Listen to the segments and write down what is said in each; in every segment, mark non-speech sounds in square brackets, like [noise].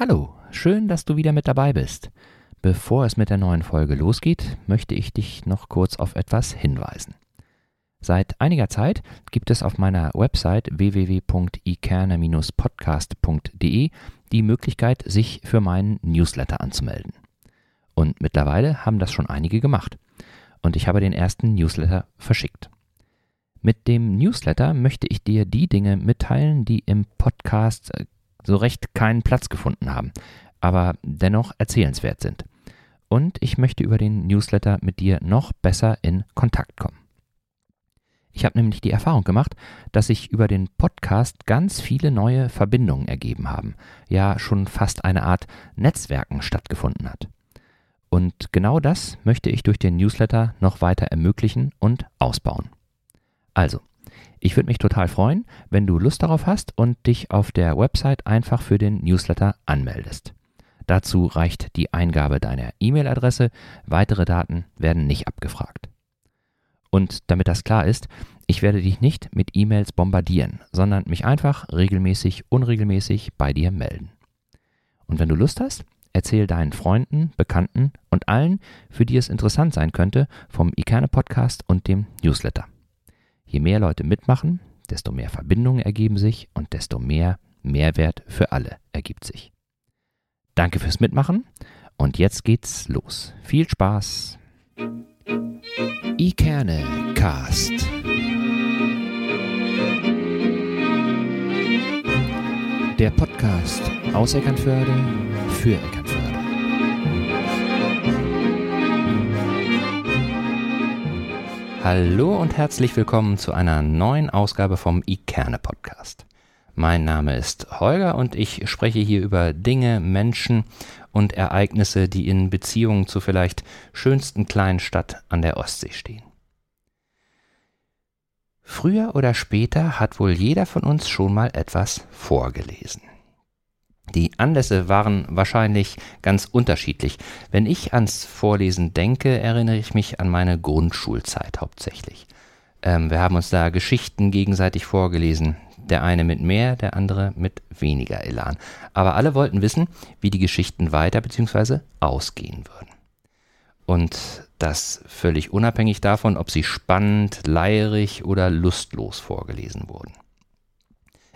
Hallo, schön, dass du wieder mit dabei bist. Bevor es mit der neuen Folge losgeht, möchte ich dich noch kurz auf etwas hinweisen. Seit einiger Zeit gibt es auf meiner Website www.ikerne-podcast.de die Möglichkeit, sich für meinen Newsletter anzumelden. Und mittlerweile haben das schon einige gemacht. Und ich habe den ersten Newsletter verschickt. Mit dem Newsletter möchte ich dir die Dinge mitteilen, die im Podcast so recht keinen Platz gefunden haben, aber dennoch erzählenswert sind. Und ich möchte über den Newsletter mit dir noch besser in Kontakt kommen. Ich habe nämlich die Erfahrung gemacht, dass sich über den Podcast ganz viele neue Verbindungen ergeben haben, ja schon fast eine Art Netzwerken stattgefunden hat. Und genau das möchte ich durch den Newsletter noch weiter ermöglichen und ausbauen. Also, ich würde mich total freuen, wenn du Lust darauf hast und dich auf der Website einfach für den Newsletter anmeldest. Dazu reicht die Eingabe deiner E-Mail-Adresse, weitere Daten werden nicht abgefragt. Und damit das klar ist, ich werde dich nicht mit E-Mails bombardieren, sondern mich einfach regelmäßig, unregelmäßig bei dir melden. Und wenn du Lust hast, erzähl deinen Freunden, Bekannten und allen, für die es interessant sein könnte, vom Ikerne Podcast und dem Newsletter. Je mehr Leute mitmachen, desto mehr Verbindungen ergeben sich und desto mehr Mehrwert für alle ergibt sich. Danke fürs Mitmachen und jetzt geht's los. Viel Spaß! Ikerne Cast. Der Podcast aus Eckernförde für Eckernförde. Hallo und herzlich willkommen zu einer neuen Ausgabe vom iKerne Podcast. Mein Name ist Holger und ich spreche hier über Dinge, Menschen und Ereignisse, die in Beziehungen zur vielleicht schönsten kleinen Stadt an der Ostsee stehen. Früher oder später hat wohl jeder von uns schon mal etwas vorgelesen. Die Anlässe waren wahrscheinlich ganz unterschiedlich. Wenn ich ans Vorlesen denke, erinnere ich mich an meine Grundschulzeit hauptsächlich. Ähm, wir haben uns da Geschichten gegenseitig vorgelesen. Der eine mit mehr, der andere mit weniger Elan. Aber alle wollten wissen, wie die Geschichten weiter bzw. ausgehen würden. Und das völlig unabhängig davon, ob sie spannend, leierig oder lustlos vorgelesen wurden.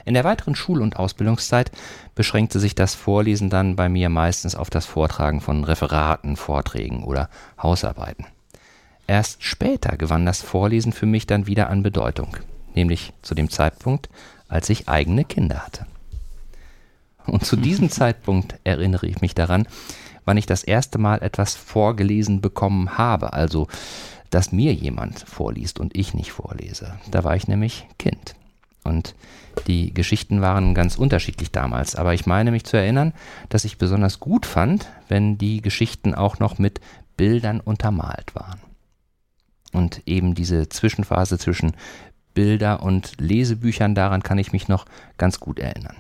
In der weiteren Schul- und Ausbildungszeit beschränkte sich das Vorlesen dann bei mir meistens auf das Vortragen von Referaten, Vorträgen oder Hausarbeiten. Erst später gewann das Vorlesen für mich dann wieder an Bedeutung, nämlich zu dem Zeitpunkt, als ich eigene Kinder hatte. Und zu diesem [laughs] Zeitpunkt erinnere ich mich daran, wann ich das erste Mal etwas vorgelesen bekommen habe, also dass mir jemand vorliest und ich nicht vorlese. Da war ich nämlich Kind. Und die Geschichten waren ganz unterschiedlich damals, aber ich meine mich zu erinnern, dass ich besonders gut fand, wenn die Geschichten auch noch mit Bildern untermalt waren. Und eben diese Zwischenphase zwischen Bilder und Lesebüchern, daran kann ich mich noch ganz gut erinnern.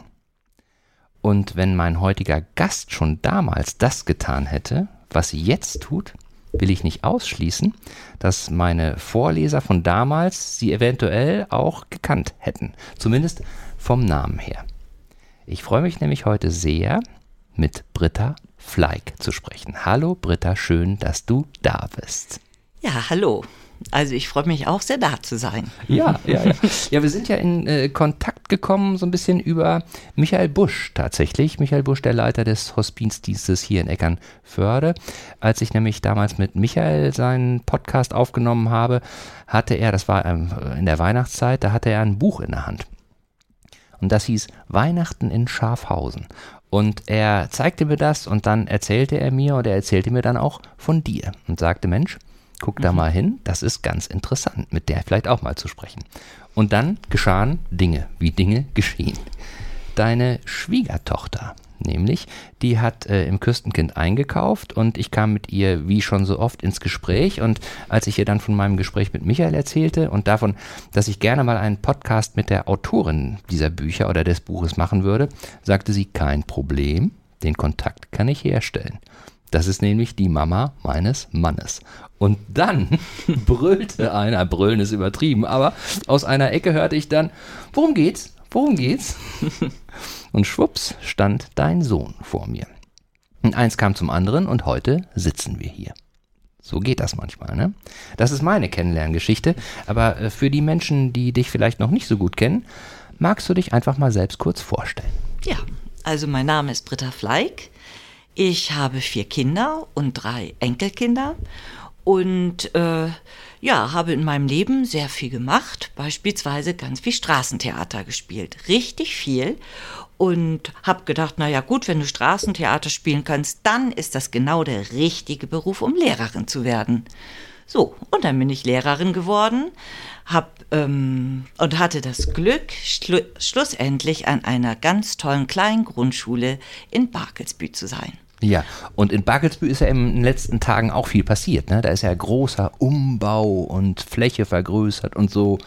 Und wenn mein heutiger Gast schon damals das getan hätte, was sie jetzt tut, will ich nicht ausschließen, dass meine Vorleser von damals sie eventuell auch gekannt hätten. Zumindest vom Namen her. Ich freue mich nämlich heute sehr, mit Britta Fleig zu sprechen. Hallo Britta, schön, dass du da bist. Ja, hallo. Also ich freue mich auch sehr da zu sein. Ja, ja, ja. Ja, wir sind ja in äh, Kontakt gekommen so ein bisschen über Michael Busch tatsächlich. Michael Busch, der Leiter des Hospizdienstes hier in Eckernförde. Als ich nämlich damals mit Michael seinen Podcast aufgenommen habe, hatte er, das war ähm, in der Weihnachtszeit, da hatte er ein Buch in der Hand. Und das hieß Weihnachten in Schafhausen. Und er zeigte mir das und dann erzählte er mir oder er erzählte mir dann auch von dir und sagte, Mensch, Guck da mhm. mal hin, das ist ganz interessant, mit der vielleicht auch mal zu sprechen. Und dann geschahen Dinge, wie Dinge geschehen. Deine Schwiegertochter, nämlich, die hat äh, im Küstenkind eingekauft und ich kam mit ihr wie schon so oft ins Gespräch und als ich ihr dann von meinem Gespräch mit Michael erzählte und davon, dass ich gerne mal einen Podcast mit der Autorin dieser Bücher oder des Buches machen würde, sagte sie kein Problem, den Kontakt kann ich herstellen. Das ist nämlich die Mama meines Mannes. Und dann [laughs] brüllte einer, brüllen ist übertrieben, aber aus einer Ecke hörte ich dann, worum geht's? Worum geht's? [laughs] Und schwupps stand dein Sohn vor mir. Und eins kam zum anderen und heute sitzen wir hier. So geht das manchmal, ne? Das ist meine Kennenlerngeschichte, aber äh, für die Menschen, die dich vielleicht noch nicht so gut kennen, magst du dich einfach mal selbst kurz vorstellen. Ja, also mein Name ist Britta Fleig. Ich habe vier Kinder und drei Enkelkinder und äh, ja, habe in meinem Leben sehr viel gemacht, beispielsweise ganz viel Straßentheater gespielt, richtig viel und habe gedacht, na ja gut, wenn du Straßentheater spielen kannst, dann ist das genau der richtige Beruf, um Lehrerin zu werden. So, und dann bin ich Lehrerin geworden, hab, ähm, und hatte das Glück, schlu schlussendlich an einer ganz tollen kleinen Grundschule in Barkelsbü zu sein. Ja, und in Barkelsbü ist ja in den letzten Tagen auch viel passiert. Ne? Da ist ja großer Umbau und Fläche vergrößert und so.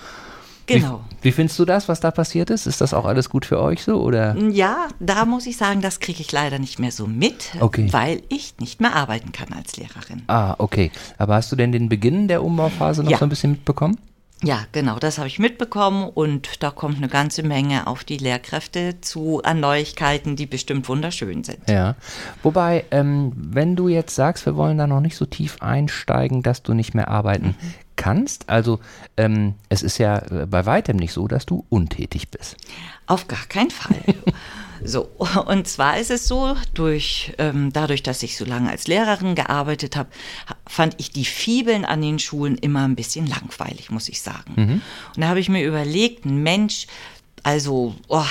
Genau. Wie, wie, findest du das, was da passiert ist? Ist das auch alles gut für euch so? Oder? Ja, da muss ich sagen, das kriege ich leider nicht mehr so mit, okay. weil ich nicht mehr arbeiten kann als Lehrerin. Ah, okay. Aber hast du denn den Beginn der Umbauphase noch Ja. so ein bisschen mitbekommen? Ja, genau, das habe ich mitbekommen und da kommt eine ganze Menge auf die Lehrkräfte zu an Neuigkeiten, die bestimmt wunderschön sind. Ja. Wobei, ähm, wenn du jetzt sagst, wir wollen da noch nicht so tief einsteigen, dass du nicht mehr arbeiten kannst, also ähm, es ist ja äh, bei weitem nicht so, dass du untätig bist. Auf gar keinen Fall. [laughs] So, und zwar ist es so, durch, ähm, dadurch, dass ich so lange als Lehrerin gearbeitet habe, ha- fand ich die Fibeln an den Schulen immer ein bisschen langweilig, muss ich sagen. Und da habe ich mir überlegt, ein Mensch, also, oh,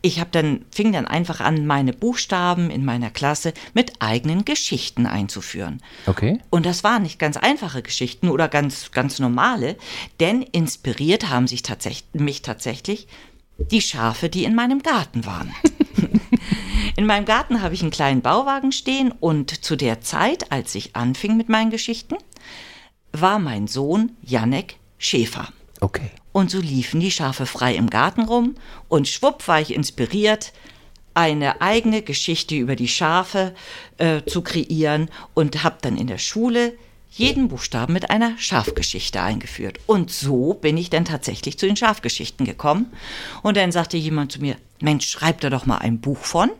ich habe dann, fing dann einfach an, meine Buchstaben in meiner Klasse mit eigenen Geschichten einzuführen. Okay. Und das waren nicht ganz einfache Geschichten oder ganz, ganz normale, denn inspiriert haben sich tatsächlich, mich tatsächlich die Schafe, die in meinem Garten waren. [laughs] in meinem Garten habe ich einen kleinen Bauwagen stehen und zu der Zeit, als ich anfing mit meinen Geschichten, war mein Sohn Janek Schäfer. Okay. Und so liefen die Schafe frei im Garten rum und schwupp war ich inspiriert, eine eigene Geschichte über die Schafe äh, zu kreieren und habe dann in der Schule jeden Buchstaben mit einer Schafgeschichte eingeführt. Und so bin ich dann tatsächlich zu den Schafgeschichten gekommen. Und dann sagte jemand zu mir, Mensch, schreib da doch mal ein Buch von.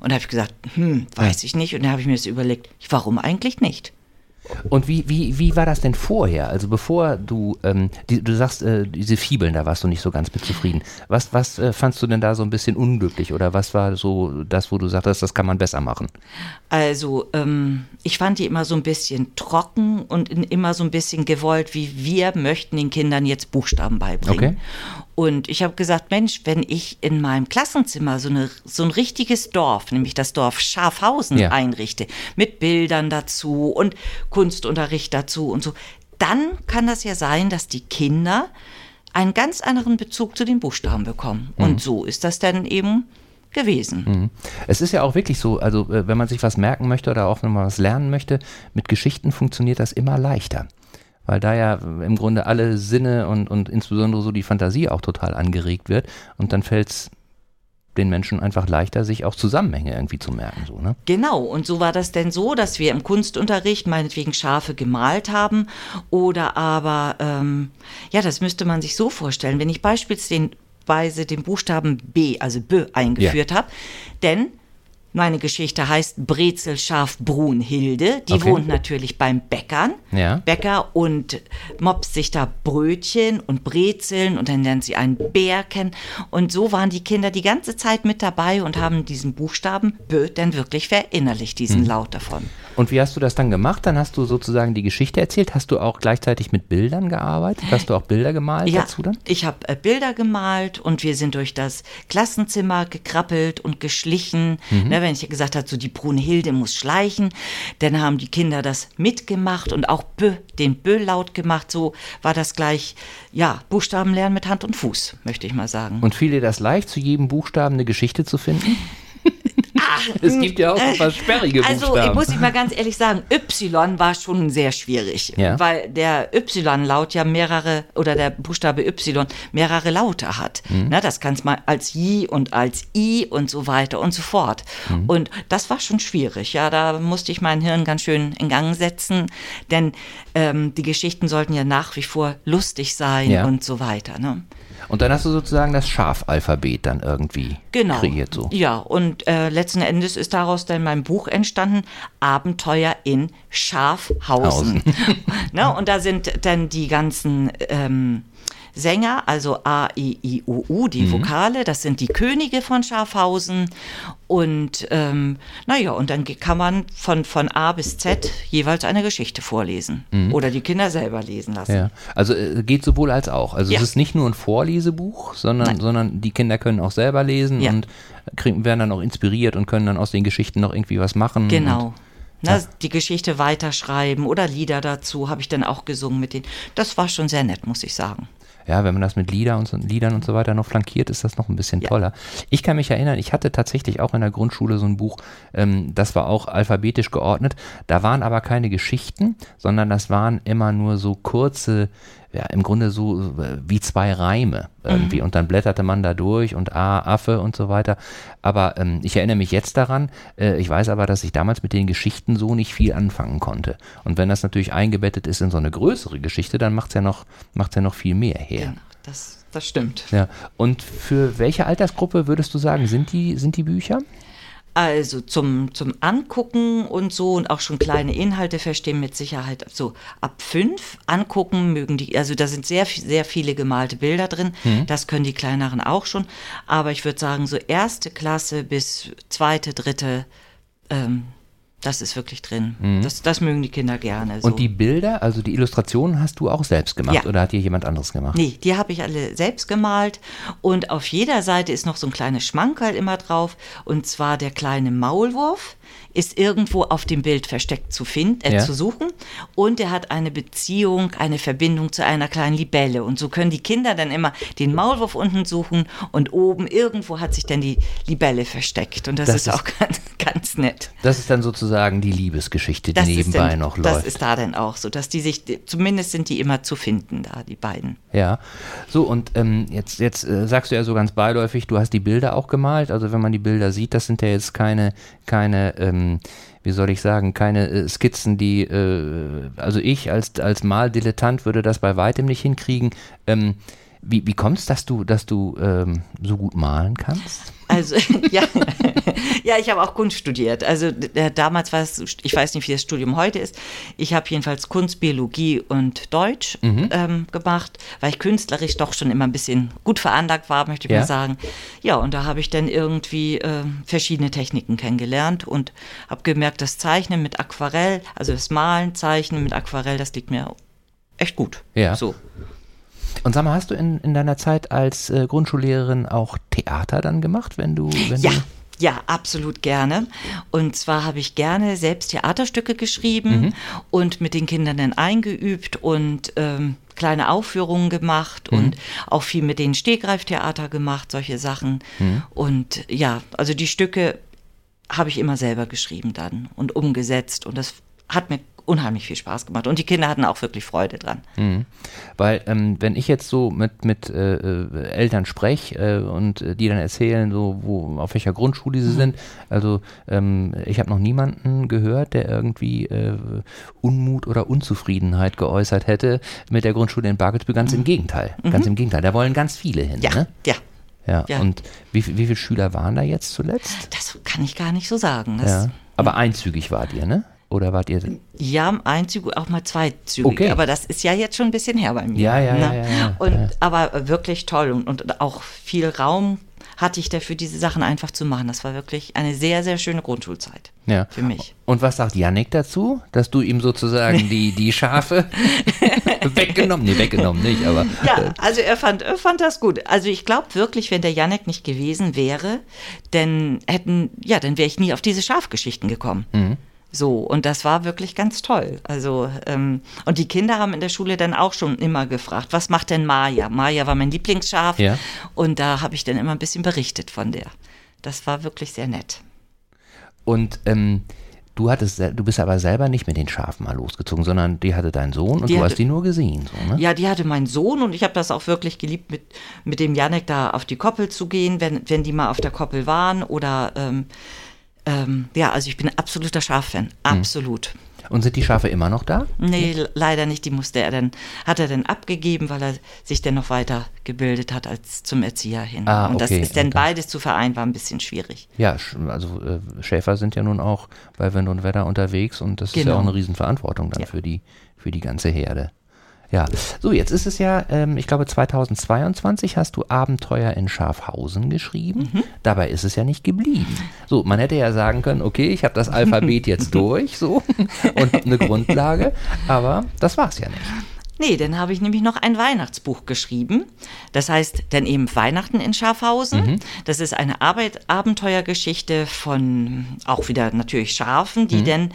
Und da habe ich gesagt, hm, weiß ich nicht. Und dann habe ich mir das überlegt, warum eigentlich nicht? Und wie, wie, wie war das denn vorher? Also bevor du, ähm, die, du sagst, äh, diese Fibeln, da warst du nicht so ganz mit zufrieden. Was, was äh, fandst du denn da so ein bisschen unglücklich oder was war so das, wo du sagtest, das kann man besser machen? Also, ähm, ich fand die immer so ein bisschen trocken und immer so ein bisschen gewollt, wie wir möchten den Kindern jetzt Buchstaben beibringen. Okay. Und ich habe gesagt, Mensch, wenn ich in meinem Klassenzimmer so, eine, so ein richtiges Dorf, nämlich das Dorf Schafhausen, Ja. einrichte, mit Bildern dazu und Kunstunterricht dazu und so, dann kann das ja sein, dass die Kinder einen ganz anderen Bezug zu den Buchstaben bekommen. Mhm. Und so ist das dann eben gewesen. Es ist ja auch wirklich so, also äh, wenn man sich was merken möchte oder auch wenn man was lernen möchte, mit Geschichten funktioniert das immer leichter. Weil da ja im Grunde alle Sinne und, und insbesondere so die Fantasie auch total angeregt wird und dann fällt es den Menschen einfach leichter, sich auch Zusammenhänge irgendwie zu merken. So, ne? Genau, und so war das denn so, dass wir im Kunstunterricht meinetwegen Schafe gemalt haben oder aber, ähm, ja, das müsste man sich so vorstellen, wenn ich beispielsweise den Buchstaben B, also B, eingeführt habe, denn meine Geschichte heißt Brezelschaf Brunhilde. Die Okay. wohnt natürlich beim Bäckern. Ja. Bäcker und mopst sich da Brötchen und Brezeln und dann lernt sie einen Bär kennen. Und so waren die Kinder die ganze Zeit mit dabei und haben diesen Buchstaben Bö dann wirklich verinnerlicht, diesen Mhm. Laut davon. Und wie hast du das dann gemacht? Dann hast du sozusagen die Geschichte erzählt. Hast du auch gleichzeitig mit Bildern gearbeitet? Hast du auch Bilder gemalt dazu dann? ich habe äh, Bilder gemalt und wir sind durch das Klassenzimmer gekrabbelt und geschlichen. Mhm. Ne, wenn ich gesagt habe, so die Brunhilde muss schleichen, dann haben die Kinder das mitgemacht und auch Bö, den Bö-Laut gemacht. So war das gleich, ja, Buchstaben lernen mit Hand und Fuß, möchte ich mal sagen. Und fiel dir das leicht, zu jedem Buchstaben eine Geschichte zu finden? [laughs] [laughs] es gibt ja auch so was sperrige Also, Buchstaben. ich muss ich mal ganz ehrlich sagen, Y war schon sehr schwierig, Ja. weil der Y-Laut ja mehrere, oder der Buchstabe Y mehrere Laute hat. Mhm. Na, das kannst mal als J und als I und so weiter und so fort. Mhm. Und das war schon schwierig, ja, da musste ich mein Hirn ganz schön in Gang setzen, denn ähm, die Geschichten sollten ja nach wie vor lustig sein Ja. und so weiter. Ne? Und dann hast du sozusagen das Schafalphabet dann irgendwie genau. kreiert so. Ja, und äh, letzten Endes ist daraus dann mein Buch entstanden, Abenteuer in Schafhausen. [laughs] ne, und da sind dann die ganzen ähm, Sänger, also A, I, I, U, U, die mhm. Vokale, das sind die Könige von Schafhausen. Und ähm, naja, und dann kann man von, von A bis Z jeweils eine Geschichte vorlesen mhm. oder die Kinder selber lesen lassen. Ja. Also äh, geht sowohl als auch. Also ja. es ist nicht nur ein Vorlesebuch, sondern, sondern die Kinder können auch selber lesen ja. und kriegen, werden dann auch inspiriert und können dann aus den Geschichten noch irgendwie was machen. Genau. Na, die Geschichte weiterschreiben oder Lieder dazu habe ich dann auch gesungen mit denen. Das war schon sehr nett, muss ich sagen ja, wenn man das mit Lieder und so, Liedern und so weiter noch flankiert, ist das noch ein bisschen ja. toller. Ich kann mich erinnern, ich hatte tatsächlich auch in der Grundschule so ein Buch, ähm, das war auch alphabetisch geordnet. Da waren aber keine Geschichten, sondern das waren immer nur so kurze ja, im Grunde so wie zwei Reime irgendwie. Mhm. Und dann blätterte man da durch und A, Affe und so weiter. Aber ähm, ich erinnere mich jetzt daran, äh, ich weiß aber, dass ich damals mit den Geschichten so nicht viel anfangen konnte. Und wenn das natürlich eingebettet ist in so eine größere Geschichte, dann macht es ja, noch, ja noch viel mehr her. Genau, das, das stimmt. Ja. Und für welche Altersgruppe würdest du sagen, sind die, sind die Bücher? Also zum, zum Angucken und so und auch schon kleine Inhalte verstehen mit Sicherheit so ab fünf. Angucken mögen die, also da sind sehr, sehr viele gemalte Bilder drin. Mhm. Das können die kleineren auch schon. Aber ich würde sagen, so erste Klasse bis zweite, dritte, ähm, das ist wirklich drin. Mhm. Das, das mögen die Kinder gerne. So. Und die Bilder, also die Illustrationen hast du auch selbst gemacht ja. oder hat dir jemand anderes gemacht? Nee, die habe ich alle selbst gemalt. Und auf jeder Seite ist noch so ein kleines Schmankerl immer drauf. Und zwar der kleine Maulwurf ist irgendwo auf dem Bild versteckt zu finden, äh, ja. zu suchen. Und er hat eine Beziehung, eine Verbindung zu einer kleinen Libelle. Und so können die Kinder dann immer den Maulwurf unten suchen und oben irgendwo hat sich dann die Libelle versteckt. Und das, das ist, ist, auch [laughs] ganz, ganz nett. Das ist dann sozusagen die Liebesgeschichte, die das nebenbei dann, noch läuft. Das ist da dann auch so, dass die sich, zumindest sind die immer zu finden da, die beiden. Ja, so und ähm, jetzt, jetzt äh, sagst du ja so ganz beiläufig, du hast die Bilder auch gemalt. Also wenn man die Bilder sieht, das sind ja jetzt keine, keine ähm, wie soll ich sagen, keine äh, Skizzen, die, äh, also ich als, als Maldilettant würde das bei weitem nicht hinkriegen. Ähm, wie, wie kommt es, dass du, dass du ähm, so gut malen kannst? Also, [laughs] ja, ja ich habe auch Kunst studiert. Also äh, damals war es, ich weiß nicht, wie das Studium heute ist. Ich habe jedenfalls Kunst, Biologie und Deutsch mhm. ähm, gemacht, weil ich künstlerisch doch schon immer ein bisschen gut veranlagt war, möchte ich ja. mal sagen. Ja, und da habe ich dann irgendwie äh, verschiedene Techniken kennengelernt und habe gemerkt, das Zeichnen mit Aquarell, also das Malen, Zeichnen mit Aquarell, das liegt mir echt gut. Ja. So. Und sag mal, hast du in, in deiner Zeit als äh, Grundschullehrerin auch Theater dann gemacht, wenn du. Wenn ja. Du ja, absolut gerne. Und zwar habe ich gerne selbst Theaterstücke geschrieben mhm. und mit den Kindern dann eingeübt und ähm, kleine Aufführungen gemacht mhm. und auch viel mit den Stegreiftheater gemacht, solche Sachen. Mhm. Und ja, also die Stücke habe ich immer selber geschrieben dann und umgesetzt und das hat mir unheimlich viel Spaß gemacht. Und die Kinder hatten auch wirklich Freude dran. Mhm. Weil, ähm, wenn ich jetzt so mit, mit äh, äh Eltern spreche äh, und äh, die dann erzählen, so wo, auf welcher Grundschule sie mhm. sind, also ähm, ich habe noch niemanden gehört, der irgendwie äh, Unmut oder Unzufriedenheit geäußert hätte mit der Grundschule in Barkelsbü. Ganz mhm. im Gegenteil. Ganz mhm. im Gegenteil. Da wollen ganz viele hin. Ja, ne? ja. Ja, ja. und wie, wie viele Schüler waren da jetzt zuletzt? Das kann ich gar nicht so sagen. Das, ja. Aber einzügig wart ihr, ne? Oder wart ihr? Ja, einzügig, auch mal zweizügig. Okay. Aber das ist ja jetzt schon ein bisschen her bei mir. Ja, ja, ne? ja, ja, ja, und, ja. Aber wirklich toll und, und auch viel Raum hatte ich dafür, diese Sachen einfach zu machen. Das war wirklich eine sehr, sehr schöne Grundschulzeit ja. für mich. Und was sagt Yannick dazu, dass du ihm sozusagen die, die Schafe [laughs] weggenommen, nee, weggenommen nicht, aber. Ja, äh, also er fand, er fand das gut. Also ich glaube wirklich, wenn der Yannick nicht gewesen wäre, dann hätten, ja, dann wäre ich nie auf diese Schafgeschichten gekommen. Mhm. So, und das war wirklich ganz toll. Also, ähm, und die Kinder haben in der Schule dann auch schon immer gefragt, was macht denn Maya? Maya war mein Lieblingsschaf ja. und da habe ich dann immer ein bisschen berichtet von der. Das war wirklich sehr nett. Und ähm, du hattest, du bist aber selber nicht mit den Schafen mal losgezogen, sondern die hatte dein Sohn und die du hatte, hast die nur gesehen. So, ne? Ja, die hatte mein Sohn und ich habe das auch wirklich geliebt, mit, mit dem Janek da auf die Koppel zu gehen, wenn, wenn die mal auf der Koppel waren oder ähm, ähm, ja, also ich bin absoluter Schaffan, mhm. absolut. Und sind die Schafe immer noch da? Nee, leider nicht. Die musste er dann, hat er dann abgegeben, weil er sich dann noch weiter gebildet hat als zum Erzieher hin. Ah, Und das okay, ist dann okay. beides zu vereinbaren ein bisschen schwierig. Ja, also äh, Schäfer sind ja nun auch bei Wind und Wetter unterwegs und das ist ja Genau. auch eine Riesenverantwortung dann Ja. für die für die ganze Herde. Ja, so jetzt ist es ja, ähm, ich glaube 2022 hast du Abenteuer in Schafhausen geschrieben. Mhm. Dabei ist es ja nicht geblieben. So, man hätte ja sagen können, okay, ich habe das Alphabet jetzt [laughs] durch, so [laughs] und hab eine Grundlage, aber das war's ja nicht. Nee, dann habe ich nämlich noch ein Weihnachtsbuch geschrieben. Das heißt dann eben Weihnachten in Schafhausen. Das ist eine Arbeit, Abenteuergeschichte von auch wieder natürlich Schafen, die dann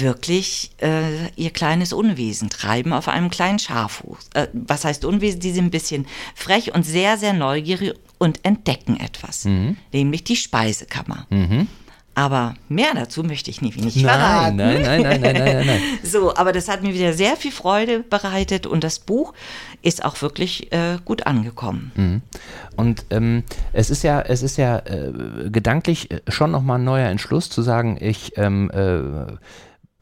wirklich äh, ihr kleines Unwesen treiben auf einem kleinen Schafhof. Äh, was heißt Unwesen? Die sind ein bisschen frech und sehr, sehr neugierig und entdecken etwas, nämlich die Speisekammer. Aber mehr dazu möchte ich nicht, nicht verraten. nein, nein, nein, nein, nein, nein, nein. [laughs] So, aber das hat mir wieder sehr viel Freude bereitet und das Buch ist auch wirklich äh, gut angekommen. Und ähm, es ist ja, es ist ja äh, gedanklich äh, schon nochmal ein neuer Entschluss zu sagen, ich ähm, äh,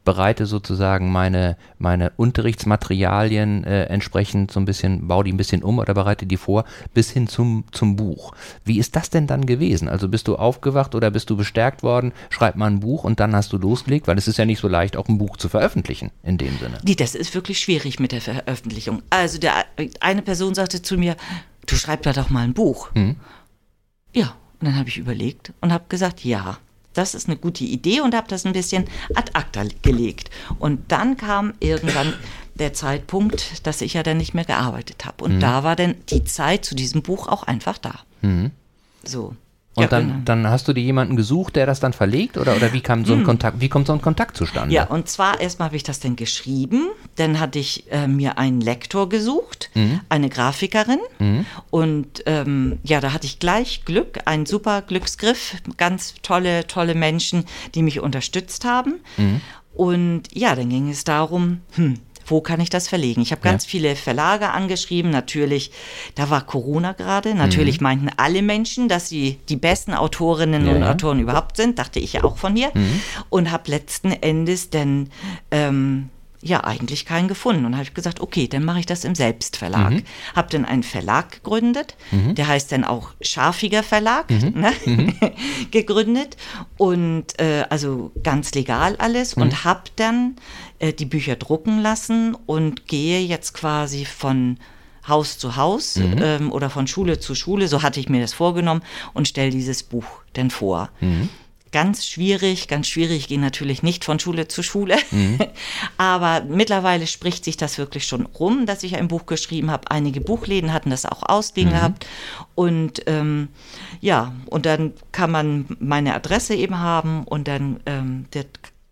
bereite sozusagen meine, meine Unterrichtsmaterialien äh, entsprechend so ein bisschen, baue die ein bisschen um oder bereite die vor, bis hin zum, zum Buch. Wie ist das denn dann gewesen? Also bist du aufgewacht oder bist du bestärkt worden, schreib mal ein Buch und dann hast du losgelegt, weil es ist ja nicht so leicht, auch ein Buch zu veröffentlichen in dem Sinne. Nee, das ist wirklich schwierig mit der Veröffentlichung. Also der, eine Person sagte zu mir, du schreib da doch mal ein Buch. Ja, und dann habe ich überlegt und habe gesagt, ja, das ist eine gute Idee und habe das ein bisschen ad acta gelegt. Und dann kam irgendwann der Zeitpunkt, dass ich ja dann nicht mehr gearbeitet habe. Und da war dann die Zeit zu diesem Buch auch einfach da. So. Und Ja, dann, genau. dann hast du dir jemanden gesucht, der das dann verlegt? Oder, oder wie kam so ein Kontakt, wie kommt so ein Kontakt zustande? Ja, und zwar erstmal habe ich das dann geschrieben, dann hatte ich äh, mir einen Lektor gesucht, eine Grafikerin. Und ähm, ja, da hatte ich gleich Glück, einen super Glücksgriff, ganz tolle, tolle Menschen, die mich unterstützt haben. Und ja, dann ging es darum, hm, wo kann ich das verlegen? Ich habe ganz viele Verlage angeschrieben, natürlich, da war Corona gerade, natürlich meinten alle Menschen, dass sie die besten Autorinnen Ja, und ja. Autoren überhaupt sind, dachte ich ja auch von mir. Und habe letzten Endes dann ähm, ja eigentlich keinen gefunden. Und habe ich gesagt, okay, dann mache ich das im Selbstverlag. Habe dann einen Verlag gegründet, der heißt dann auch Schafiger Verlag, ne? [laughs] gegründet. Und äh, also ganz legal alles. Und habe dann äh, die Bücher drucken lassen und gehe jetzt quasi von Haus zu Haus ähm, oder von Schule zu Schule, so hatte ich mir das vorgenommen und stelle dieses Buch dann vor. Ganz schwierig, ganz schwierig, ich gehe natürlich nicht von Schule zu Schule, [laughs] aber mittlerweile spricht sich das wirklich schon rum, dass ich ein Buch geschrieben habe. Einige Buchläden hatten das auch ausliegen gehabt. Und ähm, ja, und dann kann man meine Adresse eben haben und dann ähm,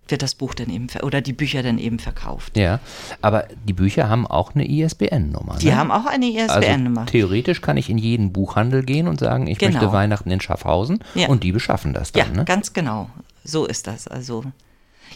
wird, das Buch dann eben, oder die Bücher dann eben verkauft. Ja, aber die Bücher haben auch eine ISBN-Nummer. Die ne? haben auch eine also ISBN-Nummer. theoretisch kann ich in jeden Buchhandel gehen und sagen, ich Genau. möchte Weihnachten in Schaffhausen Ja. und die beschaffen das Ja, dann. ne? ganz genau. So ist das. Also.